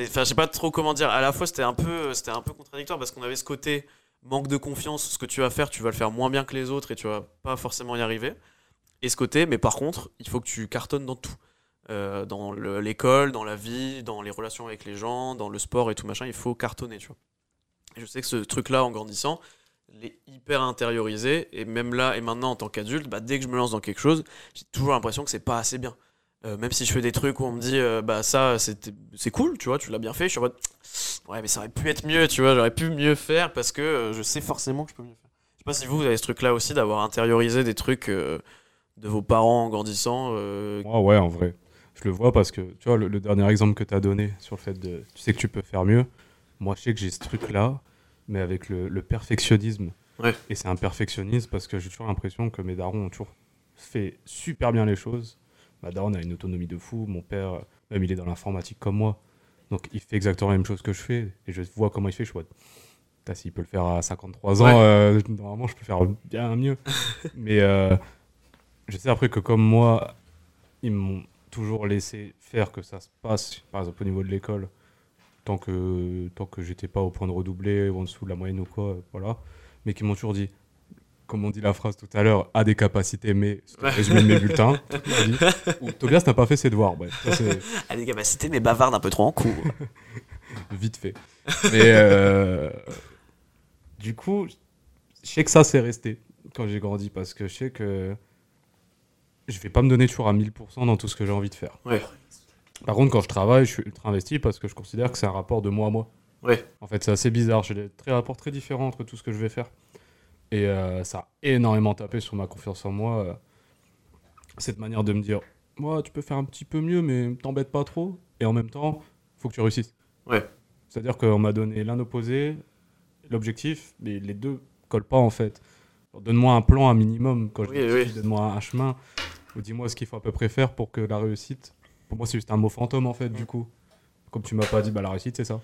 Enfin, je sais pas trop comment dire. À la fois, c'était un peu, c'était un peu contradictoire parce qu'on avait ce côté manque de confiance. Ce que tu vas faire, tu vas le faire moins bien que les autres et tu vas pas forcément y arriver. Et ce côté, mais par contre, il faut que tu cartonnes dans tout. Euh, dans le- l'école, dans la vie, dans les relations avec les gens, dans le sport et tout machin, il faut cartonner, tu vois. Je sais que ce truc-là, en grandissant, il est hyper intériorisé. Et même là, et maintenant, en tant qu'adulte, bah, dès que je me lance dans quelque chose, j'ai toujours l'impression que c'est pas assez bien. Euh, même si je fais des trucs où on me dit, euh, bah ça, c'est cool, tu vois, tu l'as bien fait, je suis en mode, ouais, mais ça aurait pu être mieux, tu vois, j'aurais pu mieux faire parce que je sais forcément que je peux mieux faire. Je sais pas si vous, vous avez ce truc-là aussi, d'avoir intériorisé des trucs de vos parents en grandissant. euh, Moi, ouais, en vrai. Je le vois parce que, tu vois, le, le dernier exemple que tu as donné sur le fait de. Tu sais que tu peux faire mieux. Moi, je sais que j'ai ce truc-là, mais avec le, le perfectionnisme. Ouais. Et c'est un perfectionnisme parce que j'ai toujours l'impression que mes darons ont toujours fait super bien les choses. Ma daronne a une autonomie de fou. Mon père, même, il est dans l'informatique comme moi. Donc, il fait exactement la même chose que je fais. Et je vois comment il fait. Je Putain, s'il peut le faire à 53 ans, Ouais. euh, normalement, je peux faire bien mieux. mais euh, je sais après que comme moi, ils m'ont toujours laissé faire que ça se passe, par exemple au niveau de l'école, tant que, tant que j'étais pas au point de redoubler ou en dessous de la moyenne ou quoi, voilà. Mais qui m'ont toujours dit, comme on dit la phrase tout à l'heure, a des capacités, mais résumé mes bulletins. Ou Tobias n'a pas fait ses devoirs, bref, ça Ah, les capacités, mais bavarde un peu trop en cours. vite fait. Mais euh, du coup, je sais que ça c'est resté quand j'ai grandi parce que je sais que je vais pas me donner toujours à 1000% dans tout ce que j'ai envie de faire. Ouais. Par contre, quand je travaille, je suis ultra investi parce que je considère que c'est un rapport de moi à moi. Ouais. En fait, c'est assez bizarre. J'ai des très rapports très différents entre tout ce que je vais faire. Et euh, ça a énormément tapé sur ma confiance en moi. euh, cette manière de me dire, moi, tu peux faire un petit peu mieux, mais t'embête pas trop. Et en même temps, faut que tu réussisses. Ouais. C'est-à-dire qu'on m'a donné l'un opposé, l'objectif, mais les deux collent pas en fait. Donne-moi un plan, un minimum. Quand je Oui, dis oui. donne-moi un chemin. Ou dis-moi ce qu'il faut à peu près faire pour que la réussite. Pour moi, c'est juste un mot fantôme en fait, du coup. Comme tu m'as pas dit, bah la réussite, c'est ça.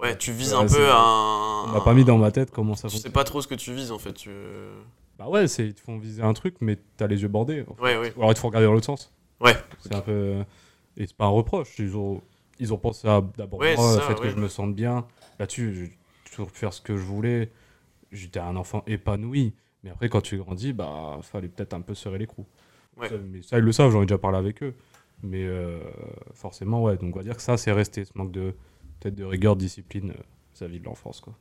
Ouais, tu vises Ouais, un peu un. On m'a pas mis dans ma tête comment ça Tu sais fonctionne. pas trop ce que tu vises en fait. Tu... Bah ouais, c'est, ils te font viser un truc, mais t'as les yeux bordés. en fait. Ouais, ouais. Ou alors il te faut regarder dans l'autre sens. Ouais. C'est un peu. Et c'est pas un reproche. Ils ont, ils ont pensé à d'abord Ouais, moi, le fait ouais. que je me sente bien. Là-dessus, j'ai toujours pu faire ce que je voulais. J'étais un enfant épanoui. Mais après, quand tu grandis, bah, fallait peut-être un peu serrer les coups. Ouais. Ça, mais ça, ils le savent, j'en ai déjà parlé avec eux. Mais euh, forcément, ouais. Donc, on va dire que ça, c'est resté, ce manque de, peut-être de rigueur, de discipline euh, vis-à-vis de l'enfance, quoi.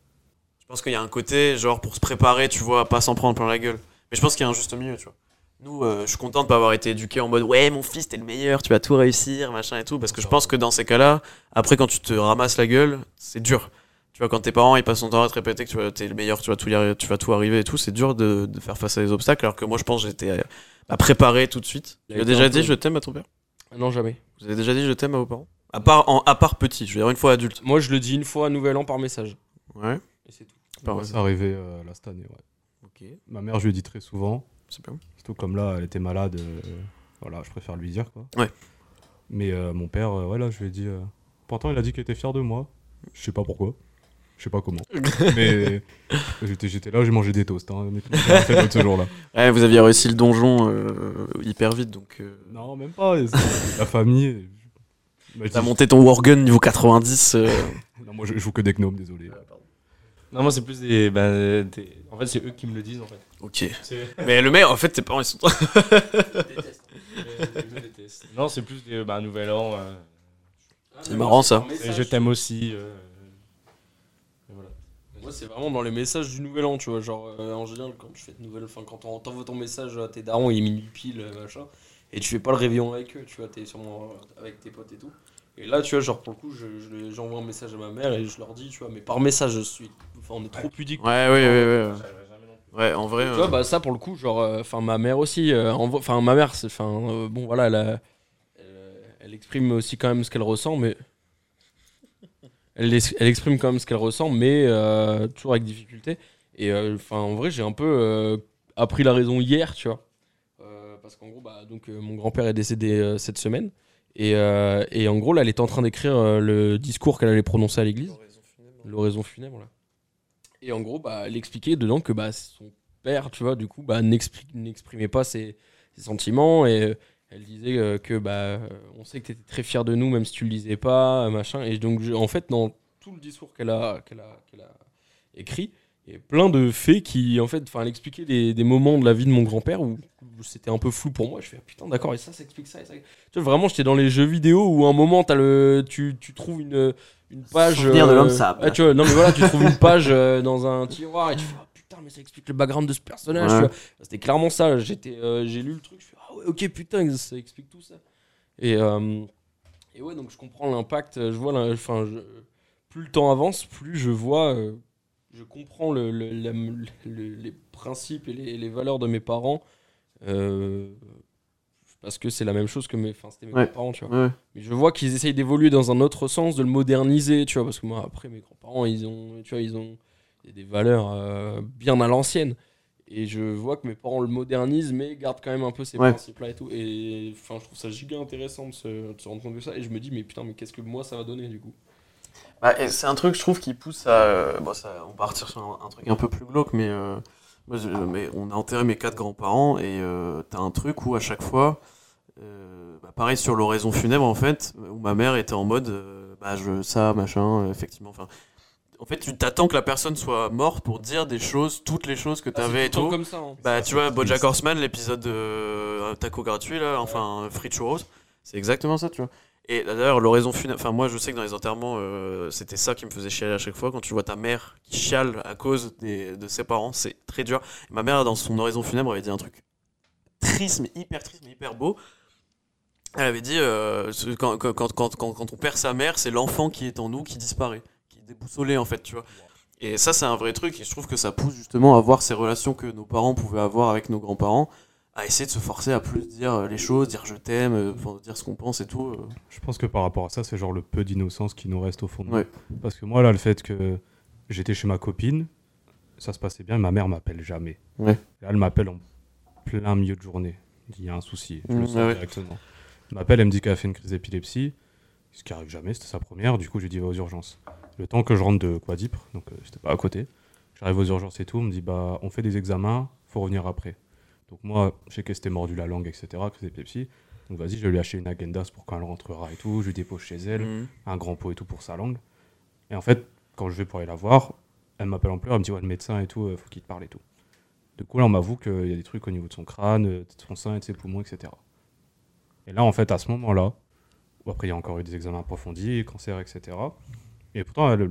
Je pense qu'il y a un côté, genre, pour se préparer, tu vois, à pas s'en prendre plein la gueule. Mais je pense qu'il y a un juste milieu, tu vois. Nous, euh, je suis content de pas avoir été éduqué en mode ouais, mon fils, t'es le meilleur, tu vas tout réussir, machin et tout. Parce que je pense que dans ces cas-là, après, quand tu te ramasses la gueule, c'est dur. Tu vois, quand tes parents ils passent son temps à te répéter que tu t'es le meilleur, tu vas tout, tu vas tout arriver et tout, c'est dur de, de faire face à des obstacles. Alors que moi, je pense que j'étais euh, bah, préparé tout de suite. Tu as déjà dit peu- je t'aime à ton père? Ah Non, jamais. Vous avez déjà dit je t'aime à vos parents? À part, en, à part petit, je veux dire une fois adulte. Moi, je le dis une fois à Nouvel An par message. Ouais. Et c'est tout. Par Ouais, c'est arrivé euh, là cette année, ouais. Ok, Ma mère, je lui ai dit très souvent, c'est bien. surtout comme là, elle était malade, euh, voilà, je préfère lui dire, quoi. Ouais. Mais euh, mon père, euh, ouais, là, je lui ai dit... euh, Pourtant, il a dit qu'il était fier de moi. Je sais pas pourquoi. Je sais pas comment. Mais j'étais j'étais là, j'ai mangé des toasts. Hein, fait ce jour-là. Ouais, vous aviez réussi le donjon euh, hyper vite, donc euh, Non, même pas. c'est La famille... T'as monté ton Worgen niveau 90. euh, Non, moi, je joue que des gnomes, désolé. Non, moi, c'est plus des, ben, des- En fait, c'est eux qui me le disent, en fait. Ok. C'est- Mais le mec, en fait, tes parents, ils sont. Je déteste. Non, c'est plus des ben, Nouvel An. euh, C'est marrant, ça. et je t'aime aussi. Moi, c'est vraiment dans les messages du Nouvel An, tu vois. Genre, euh, en général, quand je fais de nouvelles. Enfin, quand on t'envoie ton message à tes darons, il est minuit pile, euh, machin. Et tu fais pas le réveillon avec eux, tu vois. T'es sûrement euh, avec tes potes et tout. Et là, tu vois, genre, pour le coup, je- je- j'envoie un message à ma mère et je leur dis, tu vois, mais par message, je suis. Enfin, on est trop pudique. Ouais, ouais, ouais, ouais. En vrai. Tu vois, bah ça pour le coup, genre, euh, enfin ma mère aussi, euh, envoie- enfin ma mère, c'est, enfin euh, bon voilà, elle, a- elle, elle exprime aussi quand même ce qu'elle ressent, mais elle, exprime quand même ce qu'elle ressent, mais euh, toujours avec difficulté. Et euh, enfin en vrai, j'ai un peu euh, appris la raison hier, tu vois, parce qu'en gros, bah donc mon grand-père est décédé cette semaine, et, et en gros là, elle était en train d'écrire le discours qu'elle allait prononcer à l'église l'oraison funèbre là. Et en gros, bah, elle expliquait dedans que bah, son père, tu vois, du coup, bah, n'expri- n'exprimait pas ses, ses sentiments et elle disait euh, que bah, euh, on sait que tu étais très fier de nous, même si tu le disais pas, euh, machin. Et donc, je- en fait, dans tout le discours qu'elle a, qu'elle a, qu'elle a écrit, il y a plein de faits qui, en fait, enfin, elle expliquait des, des moments de la vie de mon grand-père où, où c'était un peu flou pour moi. Je fais, ah, putain, d'accord, et ça, ça explique ça, et ça. Tu vois, vraiment, j'étais dans les jeux vidéo où à un moment, as le, tu, tu trouves une, une page. Souvenir de l'homme sable. ouais, tu vois, non, mais voilà, tu trouves une page euh, dans un tiroir et tu fais, ah, putain, mais ça explique le background de ce personnage. Ouais. C'était clairement ça. J'étais, euh, j'ai lu le truc, je fais, ah ouais, ok, putain, ça explique tout ça. Et, euh, et ouais, donc je comprends l'impact. Je vois, enfin, plus le temps avance, plus je vois, euh, je comprends le, le- la- le- les principes et les, les valeurs de mes parents. euh, parce que c'est la même chose que mes, enfin, c'était mes Ouais. parents, tu vois. Ouais. Mais je vois qu'ils essayent d'évoluer dans un autre sens, de le moderniser, tu vois, parce que moi, après, mes grands-parents, ils ont, tu vois, ils ont des valeurs euh, bien à l'ancienne. Et je vois que mes parents le modernisent, mais gardent quand même un peu ces Ouais. principes-là et tout. Et enfin, je trouve ça giga intéressant de se, de se rendre compte de ça. Et je me dis, mais putain, mais qu'est-ce que moi ça va donner du coup? Bah, c'est un truc, je trouve, qui pousse à. euh, bon, ça, on va partir sur un, un truc un peu plus glauque, mais, euh, moi, je- mais on a enterré mes quatre grands-parents et euh, t'as un truc où à chaque fois, euh, bah, pareil sur l'oraison funèbre en fait, où ma mère était en mode, euh, bah je ça machin, effectivement. Enfin, en fait, tu t'attends que la personne soit morte pour dire des choses, toutes les choses que t'avais et tout le temps tout. comme ça. hein. Bah, tu vois, Bojack Horseman, l'épisode de euh, Taco gratuit, là, enfin, Free Churros, c'est exactement ça, tu vois. Et d'ailleurs, l'oraison funèbre, enfin, moi, je sais que dans les enterrements, euh, c'était ça qui me faisait chialer à chaque fois. Quand tu vois ta mère qui chiale à cause des, de ses parents, c'est très dur. Et ma mère, dans son oraison funèbre, avait dit un truc triste, mais hyper triste, mais hyper beau. Elle avait dit euh, quand on perd sa mère, c'est l'enfant qui est en nous qui disparaît, qui est déboussolé, en fait, tu vois. Et ça, c'est un vrai truc, et je trouve que ça pousse justement à voir ces relations que nos parents pouvaient avoir avec nos grands-parents, à essayer de se forcer à plus dire euh, les choses, dire je t'aime, euh, dire ce qu'on pense et tout. euh. Je pense que par rapport à ça, c'est genre le peu d'innocence qui nous reste au fond de nous. Parce que moi, là, le fait que j'étais chez ma copine, ça se passait bien, ma mère m'appelle jamais. Ouais. Là, elle m'appelle en plein milieu de journée. Il y a un souci, je Mmh, le sens ouais, ouais. directement. Elle m'appelle, elle me dit qu'elle a fait une crise d'épilepsie, ce qui arrive jamais, c'était sa première, du coup, je lui dis va aux urgences. Le temps que je rentre de Quadipre, donc euh, j'étais pas à côté, j'arrive aux urgences et tout, on me dit bah on fait des examens, faut revenir après. Donc moi, je sais qu'elle s'était mordu la langue, etc., crise d'épilepsie. Donc vas-y, je vais lui acheter une agendas pour quand elle rentrera et tout, je lui dépose chez elle Mhm. un grand pot et tout pour sa langue. Et en fait, quand je vais pour aller la voir, elle m'appelle en pleurs, elle me dit ouais, le médecin et tout, euh, faut qu'il te parle et tout. Du coup, là, on m'avoue qu'il y a des trucs au niveau de son crâne, euh, de son sein et de ses poumons, etc. Et là, en fait, à ce moment-là, après, il y a encore eu des examens approfondis, cancer, etc. Et pourtant, elle, le,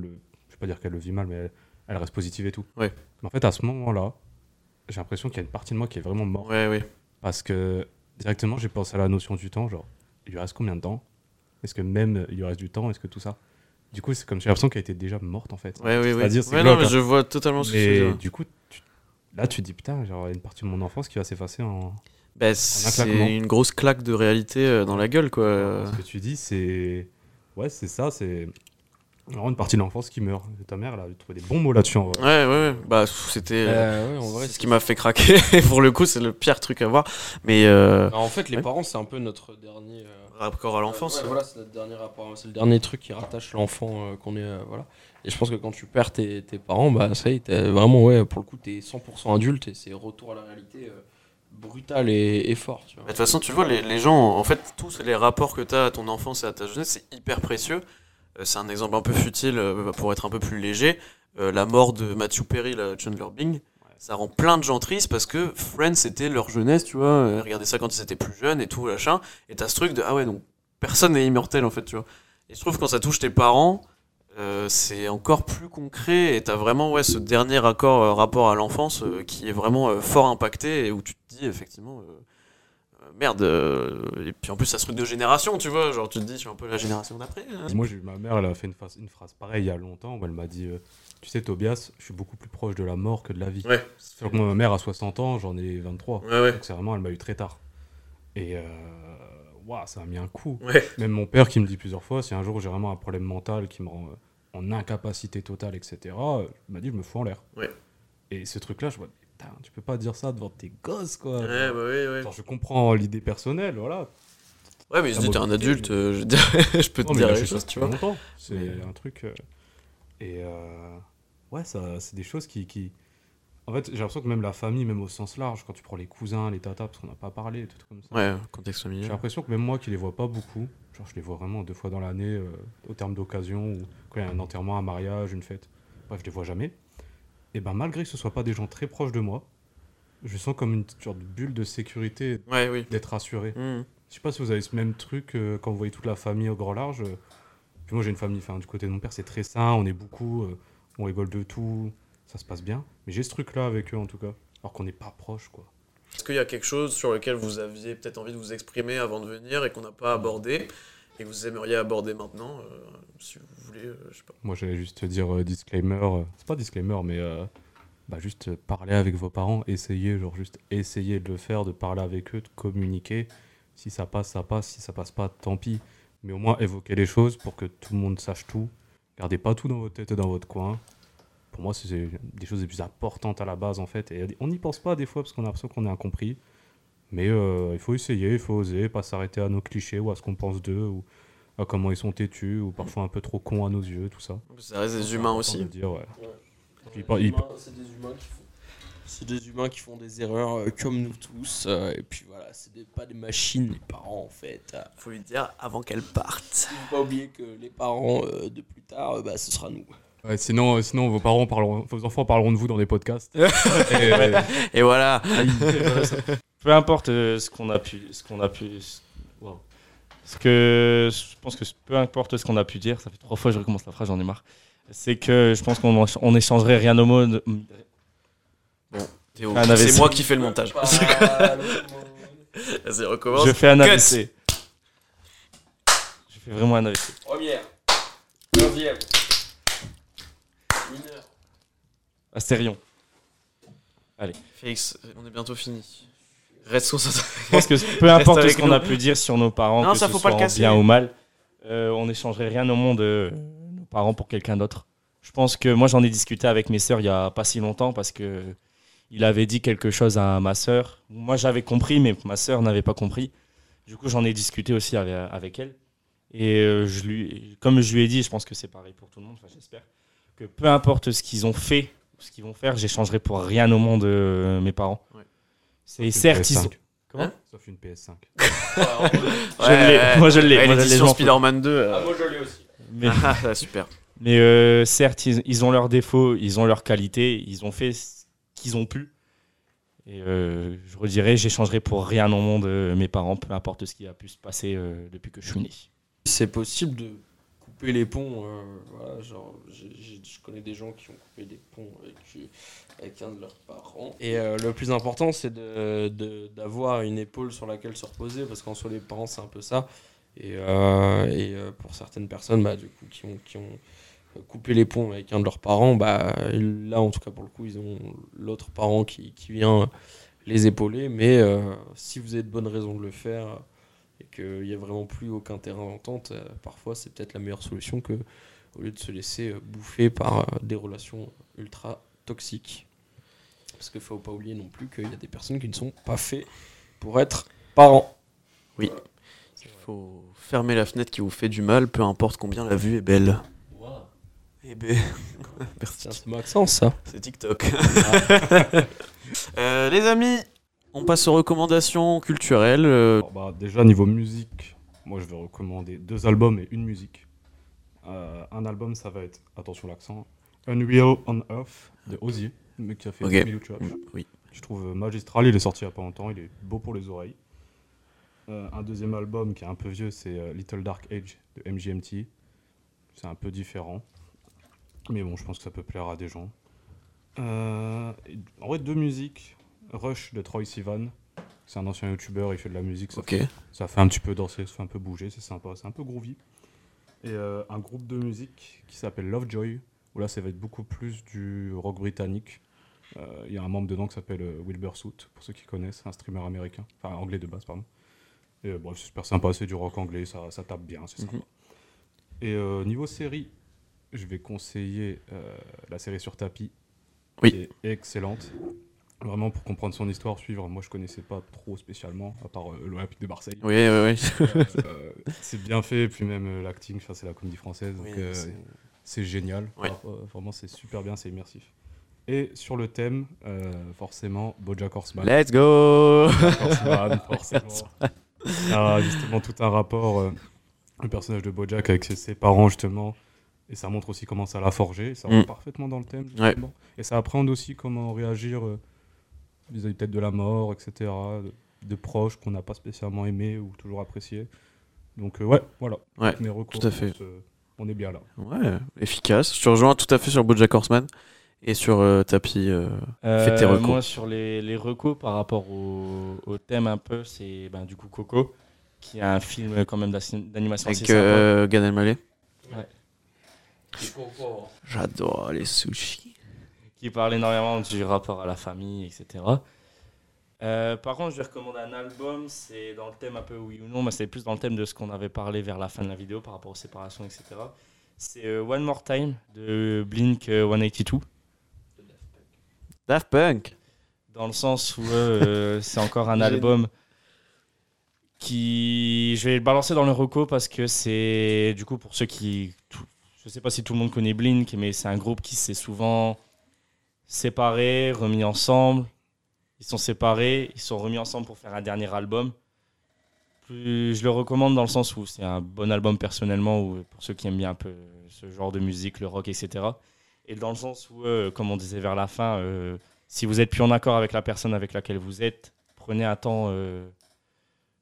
je vais pas dire qu'elle le vit mal, mais elle, elle reste positive et tout. Ouais. Mais en fait, à ce moment-là, j'ai l'impression qu'il y a une partie de moi qui est vraiment morte. Ouais, ouais. Parce que directement, j'ai pensé à la notion du temps, genre, il lui reste combien de temps? Est-ce que même il lui reste du temps? Est-ce que tout ça? Du coup, c'est comme j'ai l'impression qu'elle était déjà morte en fait. Ouais, ouais, ouais. Non, mais hein. je vois totalement ce que tu veux dire. du coup, tu- là, tu te dis putain, genre, il y a une partie de mon enfance qui va s'effacer en. Bah, c'est une grosse claque de réalité euh, dans la gueule, quoi. Ce que tu dis, c'est. ouais, c'est ça, c'est vraiment une partie de l'enfance qui meurt. Et ta mère, elle a trouvé des bons mots là-dessus. en vrai. Ouais, ouais, ouais. Bah, c'était. euh, Euh, ouais, c'est ce qui m'a fait craquer. pour le coup, c'est le pire truc à voir. Mais euh, Alors, en fait, les Ouais. parents, c'est un peu notre dernier. euh, rapport à l'enfance. Ouais, voilà, c'est notre dernier rapport. C'est le dernier truc qui rattache l'enfant euh, qu'on est. euh, voilà. Et je pense que quand tu perds tes, tes parents, bah ça y est, t'es vraiment, ouais, pour le coup, t'es 100% adulte et c'est retour à la réalité euh, brutal et, et fort. Tu vois. De toute façon, tu vois, les, les gens, en fait, tous les rapports que tu as à ton enfance et à ta jeunesse, c'est hyper précieux. Euh, c'est un exemple un peu futile euh, pour être un peu plus léger. Euh, la mort de Matthew Perry, la Chandler Bing, ça rend plein de gens tristes parce que Friends, c'était leur jeunesse, tu vois. Regardez ça quand ils étaient plus jeunes et tout, machin. Et t'as ce truc de, ah ouais, donc personne n'est immortel, en fait, tu vois. Et je trouve que quand ça touche tes parents, euh, c'est encore plus concret et t'as vraiment ouais, ce dernier raccord, euh, rapport à l'enfance euh, qui est vraiment fort impacté et où tu te dis effectivement merde euh, et puis en plus ça se truc de génération tu vois genre tu te dis je suis un peu la génération d'après hein. Moi, j'ai eu ma mère, elle a fait une phrase, une phrase pareille il y a longtemps où elle m'a dit euh, Tu sais, Tobias, je suis beaucoup plus proche de la mort que de la vie. ouais que moi, ma mère a 60 ans, j'en ai 23. ouais ouais Donc, c'est vraiment, elle m'a eu très tard. Et euh, ça a mis un coup. ouais Même mon père qui me dit plusieurs fois si un jour j'ai vraiment un problème mental qui me rend euh, en incapacité totale, etc., euh, il m'a dit Je me fous en l'air. Ouais. Et ce truc-là, je vois tu peux pas dire ça devant tes gosses, quoi. ouais bah ouais ouais Genre, je comprends l'idée personnelle, voilà. ouais mais je dis t'es un adulte mais- euh, je, dire, je peux te Non, dire les choses tu vois. C'est Mais- un truc. euh, et euh, ouais, ça, c'est des choses qui, qui. En fait, j'ai l'impression que même la famille, même au sens large, quand tu prends les cousins, les tatas, parce qu'on n'a pas parlé, tout comme ça. ouais contexte J'ai familial l'impression que même moi qui les vois pas beaucoup, genre je les vois vraiment deux fois dans l'année, euh, au terme d'occasion, ou quand il y a un enterrement, un mariage, une fête. Bref, je les vois jamais. Et ben malgré que ce soit pas des gens très proches de moi, je sens comme une sorte de bulle de sécurité ouais oui d'être rassuré. Mhm. Je sais pas si vous avez ce même truc euh, quand vous voyez toute la famille au grand large. euh, Puis moi j'ai une famille, enfin du côté de mon père c'est très sain, on est beaucoup, euh, on rigole de tout, ça se passe bien. Mais j'ai ce truc là avec eux en tout cas, alors qu'on n'est pas proche quoi. est-ce qu'il y a quelque chose sur lequel vous aviez peut-être envie de vous exprimer avant de venir et qu'on n'a pas abordé? Et que vous aimeriez aborder maintenant euh, si vous voulez euh, je sais pas Moi j'allais juste te dire euh, disclaimer, c'est pas disclaimer mais bah, juste parler avec vos parents, essayez, genre juste essayez de le faire, de parler avec eux, de communiquer. Si ça passe, ça passe, si ça passe pas, tant pis. Mais au moins évoquer les choses pour que tout le monde sache tout. Gardez pas tout dans votre tête et dans votre coin. Pour moi, c'est des choses les plus importantes à la base en fait. Et on n'y pense pas des fois parce qu'on a l'impression qu'on est incompris. Mais euh, il faut essayer, il faut oser, pas s'arrêter à nos clichés ou à ce qu'on pense d'eux ou à comment ils sont têtus ou parfois un peu trop cons à nos yeux, tout ça. ça reste des humains aussi important de dire, ouais. Ouais. Puis Ouais, pas- les il- humains, C'est des humains qui font. C'est des humains qui font des erreurs euh, comme nous tous. euh, et puis voilà, c'est des- pas des machines, les parents en fait. Euh, faut lui dire avant qu'elle parte faut pas oublier que les parents euh, de plus tard, euh, bah, ce sera nous. Ouais, sinon, euh, sinon, vos parents parleront, vos enfants parleront de vous dans des podcasts. Et, et voilà Peu importe euh, ce qu'on a pu, ce qu'on a pu, ce- wow. Ce que je pense que peu importe ce qu'on a pu dire, ça fait trois fois que je recommence la phrase, j'en ai marre. C'est que je pense qu'on on échangerait rien au monde. Théo, Un AVC. c'est moi qui fais le montage vas-y recommence Je fais un Cut. AVC. Je fais vraiment un AVC. Première, deuxième, mineur. Astérion. Félix on est bientôt fini reste concentré Je pense que peu importe ce qu'on a pu dire sur nos parents, Non, que ça, ce faut pas soit le en casser. bien ou mal, euh, on n'échangerait rien au monde, euh, nos parents, pour quelqu'un d'autre. Je pense que moi, j'en ai discuté avec mes sœurs il y a pas si longtemps parce que il avait dit quelque chose à ma sœur. Moi, j'avais compris, mais ma sœur n'avait pas compris. Du coup, j'en ai discuté aussi avec, avec elle. Et euh, je lui, comme je lui ai dit, je pense que c'est pareil pour tout le monde, enfin, j'espère, que peu importe ce qu'ils ont fait ou ce qu'ils vont faire, j'échangerai pour rien au monde euh, mes parents. C'est certes, ils PS5. ont- Comment Sauf une PS5. Je moi je l'ai. Ouais, moi, je l'ai. Spider-Man 2 euh, Ah, moi je l'ai aussi. Mais, ah, super mais, euh, certes, ils, ils ont leurs défauts, ils ont leurs qualités, ils ont fait ce qu'ils ont pu. Et euh, je redirais, j'échangerai pour rien au monde euh, mes parents, peu importe ce qui a pu se passer euh, depuis que je suis né. C'est possible de couper les ponts. euh, voilà, genre, je connais des gens qui ont coupé des ponts avec, avec un de leurs parents. Et euh, le plus important, c'est de- de- d'avoir une épaule sur laquelle se reposer, parce qu'en soi, les parents, c'est un peu ça. Et, euh, et pour certaines personnes, bah, du coup, qui ont, qui ont coupé les ponts avec un de leurs parents, bah, là, en tout cas, pour le coup, ils ont l'autre parent qui, qui vient les épauler. Mais si vous avez de bonnes raisons de le faire, et qu'il n'y a vraiment plus aucun terrain d'entente, euh, parfois c'est peut-être la meilleure solution que au lieu de se laisser euh, bouffer par euh, des relations ultra toxiques. Parce qu'il faut pas oublier non plus qu'il y a des personnes qui ne sont pas faites pour être parents. Il faut fermer la fenêtre qui vous fait du mal, peu importe combien la vue est belle. Eh ben, c'est Maxence ça. C'est TikTok. Euh, les amis, on passe aux recommandations culturelles. euh, Alors, bah, déjà, niveau musique, moi je vais recommander deux albums et une musique. Euh, un album, ça va être, attention l'accent, Unreal on Earth de Ozzy, le mec qui a fait Ok. 10 000 Trap. oui. Je trouve euh, magistral, il est sorti il y a pas longtemps, il est beau pour les oreilles. Euh, un deuxième album qui est un peu vieux, c'est Little Dark Age de MGMT. C'est un peu différent. Mais bon, je pense que ça peut plaire à des gens. Euh, en vrai, deux musiques. Rush de Troy Sivan. C'est un ancien youtubeur, il fait de la musique. Ça, fait un petit peu danser, ça fait un peu bouger, c'est sympa, c'est un peu groovy. Et euh, un groupe de musique qui s'appelle Lovejoy, où là ça va être beaucoup plus du rock britannique. Euh, Il y a un membre dedans qui s'appelle euh, Wilbur Soot, pour ceux qui connaissent, un streamer américain, enfin anglais de base, pardon. Et euh, bon, c'est super sympa, c'est du rock anglais, ça, ça tape bien, c'est sympa. Mhm. Et niveau série, je vais conseiller la série sur tapis, Oui. qui est excellente. Vraiment pour comprendre son histoire, suivre. Moi, je connaissais pas trop spécialement, à part euh, l'Olympique de Marseille. Oui, oui, oui. Euh, c'est bien fait, puis même euh, l'acting, c'est la comédie française, donc Oui, euh, c'est- génial. Ouais. Euh, vraiment, c'est super bien, c'est immersif. Et sur le thème, euh, forcément, Bojack Horseman. Let's go Horseman, forcément. Ah, justement, tout un rapport, euh, le personnage de Bojack avec ses, ses parents, justement. Et ça montre aussi comment ça l'a forgé. Ça Mm. rentre parfaitement dans le thème, Ouais. Et ça apprend aussi comment réagir euh, vis-à-vis peut-être de la mort, etc. De, de proches qu'on n'a pas spécialement aimés ou toujours appréciés. Donc, euh, ouais, voilà. Ouais, Mes recours, tout à fait. euh, on est bien là. Ouais, efficace. Je te rejoins tout à fait sur Bojack Horseman et sur euh, Tapis. euh, Fais tes Euh, recos. Moi, sur les, les recos par rapport au, au thème un peu, c'est ben, du coup Coco, qui est un film quand même d'animation assez avec sympa. euh, Gad Elmaleh. Ouais. J'adore les sushis. Qui parle énormément du rapport à la famille, etc. Euh, par contre, je vais recommander un album, c'est dans le thème un peu oui ou non, mais c'est plus dans le thème de ce qu'on avait parlé vers la fin de la vidéo par rapport aux séparations, etc. C'est euh, One More Time de Blink euh, 182, Daft Punk. dans le sens où euh, c'est encore un album qui. Je vais le balancer dans le reco parce que c'est du coup pour ceux qui. tout- Je sais pas si tout le monde connaît Blink, mais c'est un groupe qui s'est souvent séparé, remis ensemble. Ils sont séparés, ils sont remis ensemble pour faire un dernier album. Plus, je le recommande dans le sens où c'est un bon album personnellement, ou pour ceux qui aiment bien un peu ce genre de musique, le rock, etc. Et dans le sens où, euh, comme on disait vers la fin, euh, si vous êtes plus en accord avec la personne avec laquelle vous êtes, prenez un temps, euh,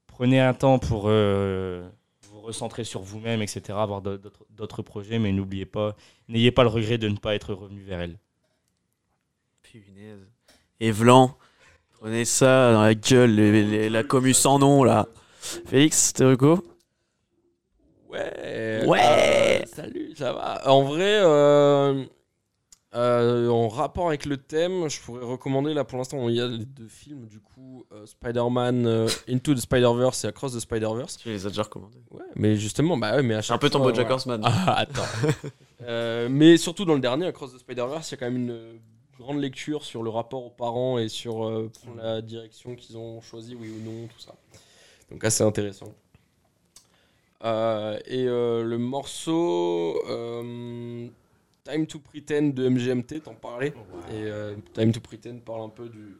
prenez un temps pour vous recentrer sur vous-même, etc. Avoir d'autres projets, mais n'oubliez pas, n'ayez pas le regret de ne pas être revenu vers elle. Punaise. Et Vlan. Prenez ça dans la gueule, les- les- la commu sans nom là. Félix, t'es reco Ouais. Ouais. euh, salut, ça va. En vrai, euh, euh, en rapport avec le thème, je pourrais recommander là pour l'instant, il y a les deux films du coup, Spider-Man Into the Spider-Verse et Across the Spider-Verse. Tu les as déjà recommandés. Ouais, mais justement, bah ouais, mais à un peu ton fois, Bojack voilà. Horseman. Ah, attends. Mais surtout dans le dernier, Across the Spider-Verse, il y a quand même une grande lecture sur le rapport aux parents et sur euh, la direction qu'ils ont choisi, oui ou non, tout ça. Donc assez intéressant. Euh, et euh, le morceau Time to Pretend de MGMT, t'en parlais. Et euh, Time to Pretend parle un peu du,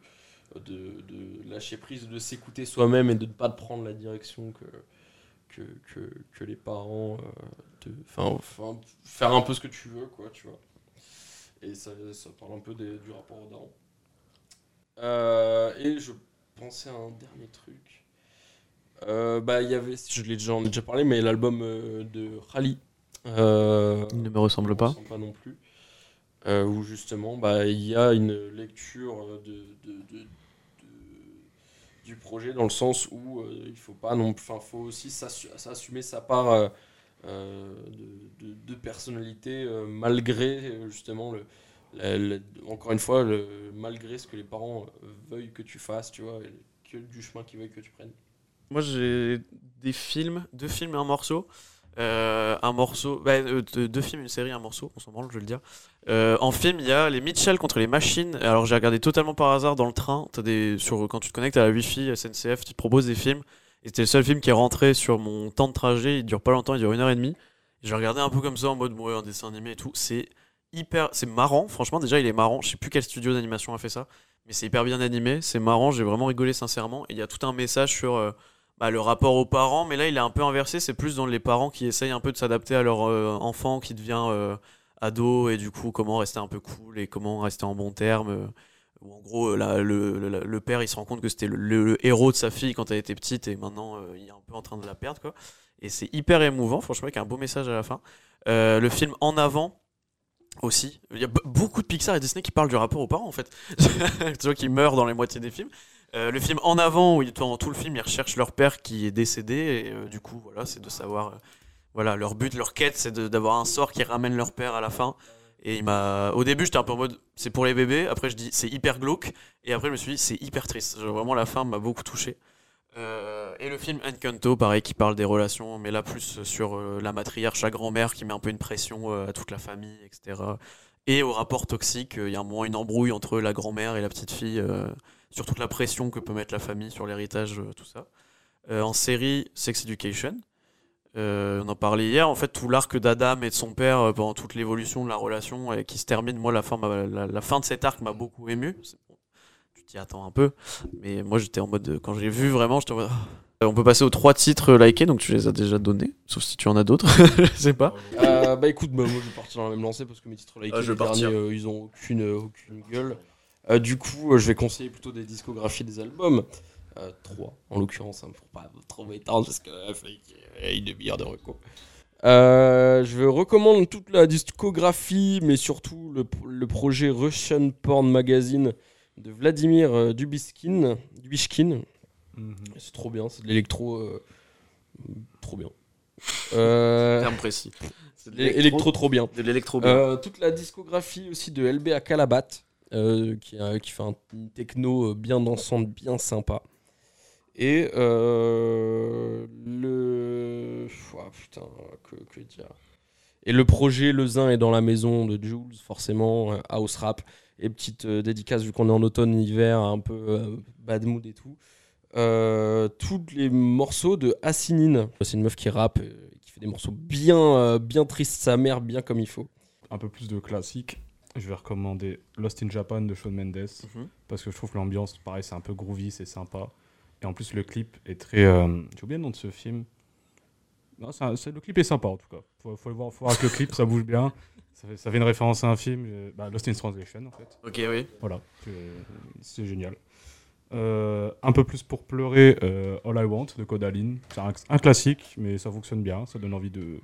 de, de lâcher prise, de s'écouter soi-même et de ne pas prendre la direction que, que, que, que les parents. enfin, faire un peu ce que tu veux, quoi, tu vois. Et ça, ça parle un peu des- du rapport aux darons. Euh, et je pensais à un dernier truc. Euh, bah, il y avait, je l'ai déjà, parlé, mais l'album euh, de Rally. Euh, Il ne me ressemble pas. ressemble pas non plus. Où justement, bah, il y a une lecture de, de- du projet dans le sens où il faut pas non, enfin, faut aussi s'assu- s'assumer sa part euh, de, de- personnalité euh, malgré euh, justement le, encore une fois malgré ce que les parents veuillent que tu fasses, tu vois, que du chemin qu'ils veuillent que tu prennes. Moi, j'ai des films, deux films et un morceau. Un morceau, euh, deux, films, une série, un morceau, on s'en branle, je vais le dire. En film, il y a les Mitchell contre les machines. Alors, j'ai regardé totalement par hasard dans le train. T'as des, sur, quand tu te connectes à la Wi-Fi SNCF, tu te proposes des films. C'était le seul film qui est rentré sur mon temps de trajet. Il dure pas longtemps, il dure une heure et demie. J'ai regardé un peu comme ça en mode, ouais, un dessin animé et tout. C'est hyper, c'est marrant. Franchement, déjà, il est marrant. Je sais plus quel studio d'animation a fait ça, mais c'est hyper bien animé. C'est marrant. J'ai vraiment rigolé sincèrement. Et il y a tout un message sur euh, bah, le rapport aux parents, mais là, il est un peu inversé. C'est plus dans les parents qui essayent un peu de s'adapter à leur euh, enfant qui devient euh, ado et du coup, comment rester un peu cool et comment rester en bon terme. Où en gros, euh, le, père, il se rend compte que c'était le, héros de sa fille quand elle était petite et maintenant, euh, il est un peu en train de la perdre, quoi. Et c'est hyper émouvant, franchement, avec un beau message à la fin. Euh, le film En avant aussi. Il y a beaucoup de Pixar et Disney qui parlent du rapport aux parents, en fait. tu vois, qui meurent dans les moitiés des films. Le film En avant, où pendant tout le film, ils recherchent leur père qui est décédé. Et du coup, voilà, c'est de savoir. voilà, leur but, leur quête, c'est d'avoir un sort qui ramène leur père à la fin. Et il m'a. Au début, j'étais un peu en mode, c'est pour les bébés. Après, je dis, c'est hyper glauque. Et après, je me suis dit, c'est hyper triste. Vraiment, la fin m'a beaucoup touché. Euh, et le film Encanto, pareil, qui parle des relations, mais là plus sur euh, la matriarche, la grand-mère, qui met un peu une pression euh, à toute la famille, etc. Et au rapport toxique, il y a un moment une embrouille entre la grand-mère et la petite fille, sur toute la pression que peut mettre la famille sur l'héritage, tout ça. En série, Sex Education. Euh, on en parlait hier, en fait, tout l'arc d'Adam et de son père euh, pendant toute l'évolution de la relation et qui se termine, moi, la fin, m'a- la, la fin de cet arc m'a beaucoup ému. Bon, tu t'y attends un peu, mais moi, j'étais en mode, euh, quand j'ai vu vraiment, j'étais en mode. On peut passer aux trois titres euh, likés, donc tu les as déjà donnés, sauf si tu en as d'autres, je sais pas. Euh, bah écoute, bah, moi je vais partir dans la même lancée parce que mes titres likés, Ah, je vais les derniers, partir. euh, ils ont aucune, euh, aucune gueule. Euh, du coup, euh, je vais conseiller plutôt des discographies des albums. Euh, trois en l'occurrence, hein, pour pas trop m'étendre parce que ait une demi-heure de recours. Euh, je recommande toute la discographie, mais surtout le, le projet Russian Porn Magazine de Vladimir euh, Dubishkin. Dubishkin. Mhm. C'est trop bien, c'est de l'électro. euh, trop bien. Euh, Terme précis. C'est de l'é- électro trop bien. De l'électro bien. Euh, toute la discographie aussi de LB à Calabat, euh, qui, a- qui fait un, une techno bien dansante, bien sympa. Et euh, le. Ouah, putain, que, que dire Et le projet Le Zin est dans la maison de Jules, forcément, euh, house rap. Et petite euh, dédicace, vu qu'on est en automne-hiver, un peu euh, bad mood et tout. Tous les morceaux de Assinine. C'est une meuf qui rappe, qui fait des morceaux bien, bien tristes, sa mère, bien comme il faut. Un peu plus de classique. Je vais recommander Lost in Japan de Shawn Mendes Mhm. parce que je trouve que l'ambiance, pareil, c'est un peu groovy, c'est sympa. Et en plus, le clip est très. euh, J'ai oublié le nom de ce film. Non, c'est un- le clip est sympa en tout cas. Faut, faut le voir, faut voir que le clip, ça bouge bien. Ça fait, ça fait une référence à un film, euh, bah, Lost in Translation en fait. Ok, oui. Voilà, c'est génial. Euh, un peu plus pour pleurer, euh, All I Want de Codaline. C'est un, un classique, mais ça fonctionne bien. Ça donne envie de,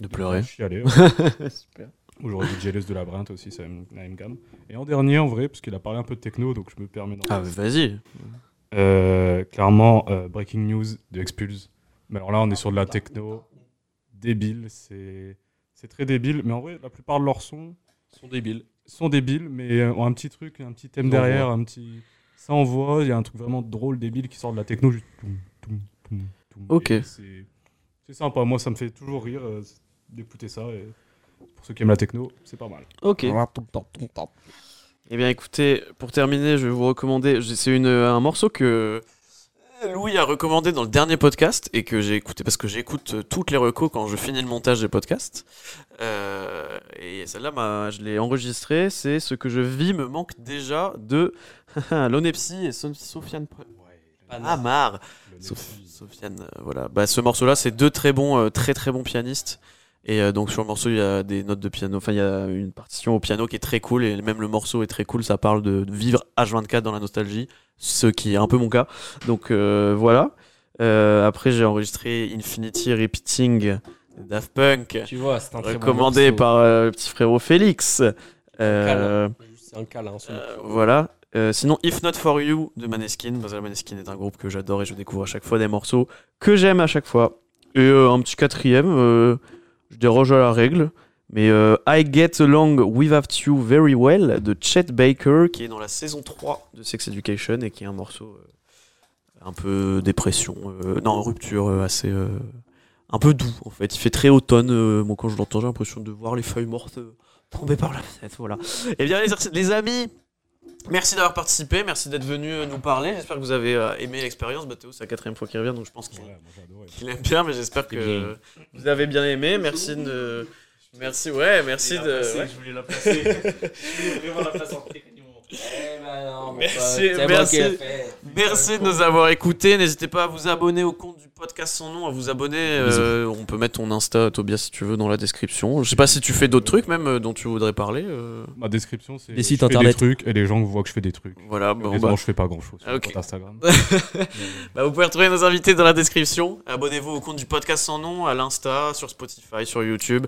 De pleurer. chialer. ouais. Super. Dit Jealous de Labyrinthe aussi, c'est la même, la gamme. Et en dernier, en vrai, parce qu'il a parlé un peu de techno, donc je me permets d'en Ah, vas-y. Euh, clairement, euh, Breaking News de Expulse. Mais alors là, on est sur de la techno débile. C'est c'est très débile. Mais en vrai, la plupart de leurs sons sont débiles. sont débiles, mais euh, ont un petit truc, un petit thème Ça derrière, envoie. un petit. Ça envoie. Il y a un truc vraiment drôle, débile qui sort de la techno. Juste. toum, toum, toum, toum. Ok. C'est c'est sympa. Moi, ça me fait toujours rire euh, d'écouter ça. Et pour ceux qui aiment la techno, c'est pas mal. Ok. Eh bien, écoutez, pour terminer, je vais vous recommander. C'est une- un morceau que Louis a recommandé dans le dernier podcast et que j'ai écouté parce que j'écoute euh, toutes les recos quand je finis le montage des podcasts. Euh, et celle-là, m'a- je l'ai enregistrée. C'est ce que je vis me manque déjà de Lonepsy et So- Sofiane. Pre- Ah, Sofiane, euh, voilà. Bah, ce morceau-là, c'est deux très bons, euh, très très bons pianistes. Et euh, donc sur le morceau, il y a des notes de piano. Enfin, il y a une partition au piano qui est très cool. Et même le morceau est très cool. Ça parle de de vivre H24 dans la nostalgie, ce qui est un peu mon cas. Donc euh, voilà. Euh, après, j'ai enregistré Infinity Repeating Daft Punk, Tu vois, c'est un très bon recommandé morceau. par le petit frérot Félix. C'est un câlin. voilà. Euh, sinon, If Not For You de Maneskin. Parce que Maneskin est un groupe que j'adore et je découvre à chaque fois des morceaux que j'aime à chaque fois. Et euh, un petit quatrième, euh, je déroge à la règle. Mais euh, I Get Along Without You Very Well de Chet Baker, qui est dans la saison 3 de Sex Education et qui est un morceau un peu dépression, euh, non rupture euh, assez euh, un peu doux en fait. Il fait très automne. euh, moi quand je l'entends j'ai l'impression de voir les feuilles mortes euh, tomber par la fenêtre. Voilà. Et bien les amis, merci d'avoir participé, merci d'être venu euh, nous parler. J'espère que vous avez euh, aimé l'expérience. Théo c'est la quatrième fois qu'il revient donc je pense qu'il Ouais, aime bien, mais j'espère que bien. vous avez bien aimé. Merci de merci ouais merci de ouais. Je voulais la placer. je voulais vraiment la placer en techniquement. Merci, merci, merci de nous avoir écoutés. N'hésitez pas à vous abonner au compte du podcast sans nom, à vous abonner. euh, on peut mettre ton Insta, Tobias, si tu veux, dans la description. Je sais pas si tu fais d'autres trucs même euh, dont tu voudrais parler. euh. Ma description, c'est. Des sites je fais internet. Des trucs et les gens voient que je fais des trucs. Voilà, bon, bah, je fais pas grand chose sur Instagram. bah, vous pouvez retrouver nos invités dans la description. Abonnez-vous au compte du podcast sans nom, à l'Insta, sur Spotify, sur YouTube.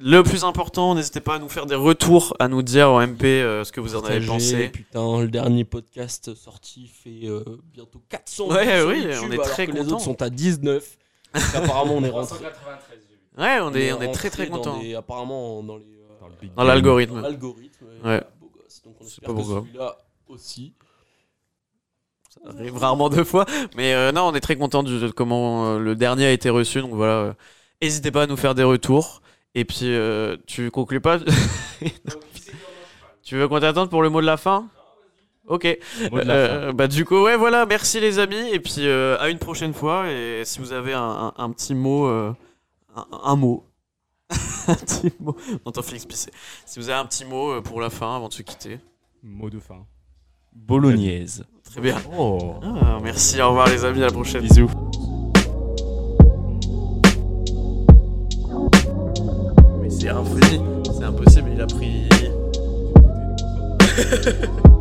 Le plus important, n'hésitez pas à nous faire des retours, à nous dire en MP euh, ce que vous en avez pensé. Putain, le dernier podcast sorti fait euh, bientôt 400 Ouais, oui, YouTube, on est très que Les contents. autres sont à 19. Donc, apparemment, on est rentré. 393, j'ai vu. Ouais, on est, on est très très dans contents. des- apparemment, dans les. euh, Dans l'algorithme. l'algorithme. Ouais. beau gosse. Donc, on C'est espère pas que celui-là aussi. Ça arrive rarement deux fois. Mais euh, non, on est très content de comment euh, le dernier a été reçu. Donc voilà, euh, n'hésitez pas à nous faire des retours. Et puis, euh, tu conclus pas Tu veux qu'on t'attende pour le mot de la fin? Ok. Mot de la fin. Euh, bah du coup, ouais, voilà. Merci les amis. Et puis euh, à une prochaine fois. Et si vous avez un, un- un petit mot, euh, un, un mot. un petit mot. On t'en Félix Pisset. Si vous avez un petit mot pour la fin avant de se quitter. Mot de fin. Bolognaise. Très bien. Oh. Ah, merci. Au revoir les amis. À la prochaine. Bisous. C'est impossible, il a pris.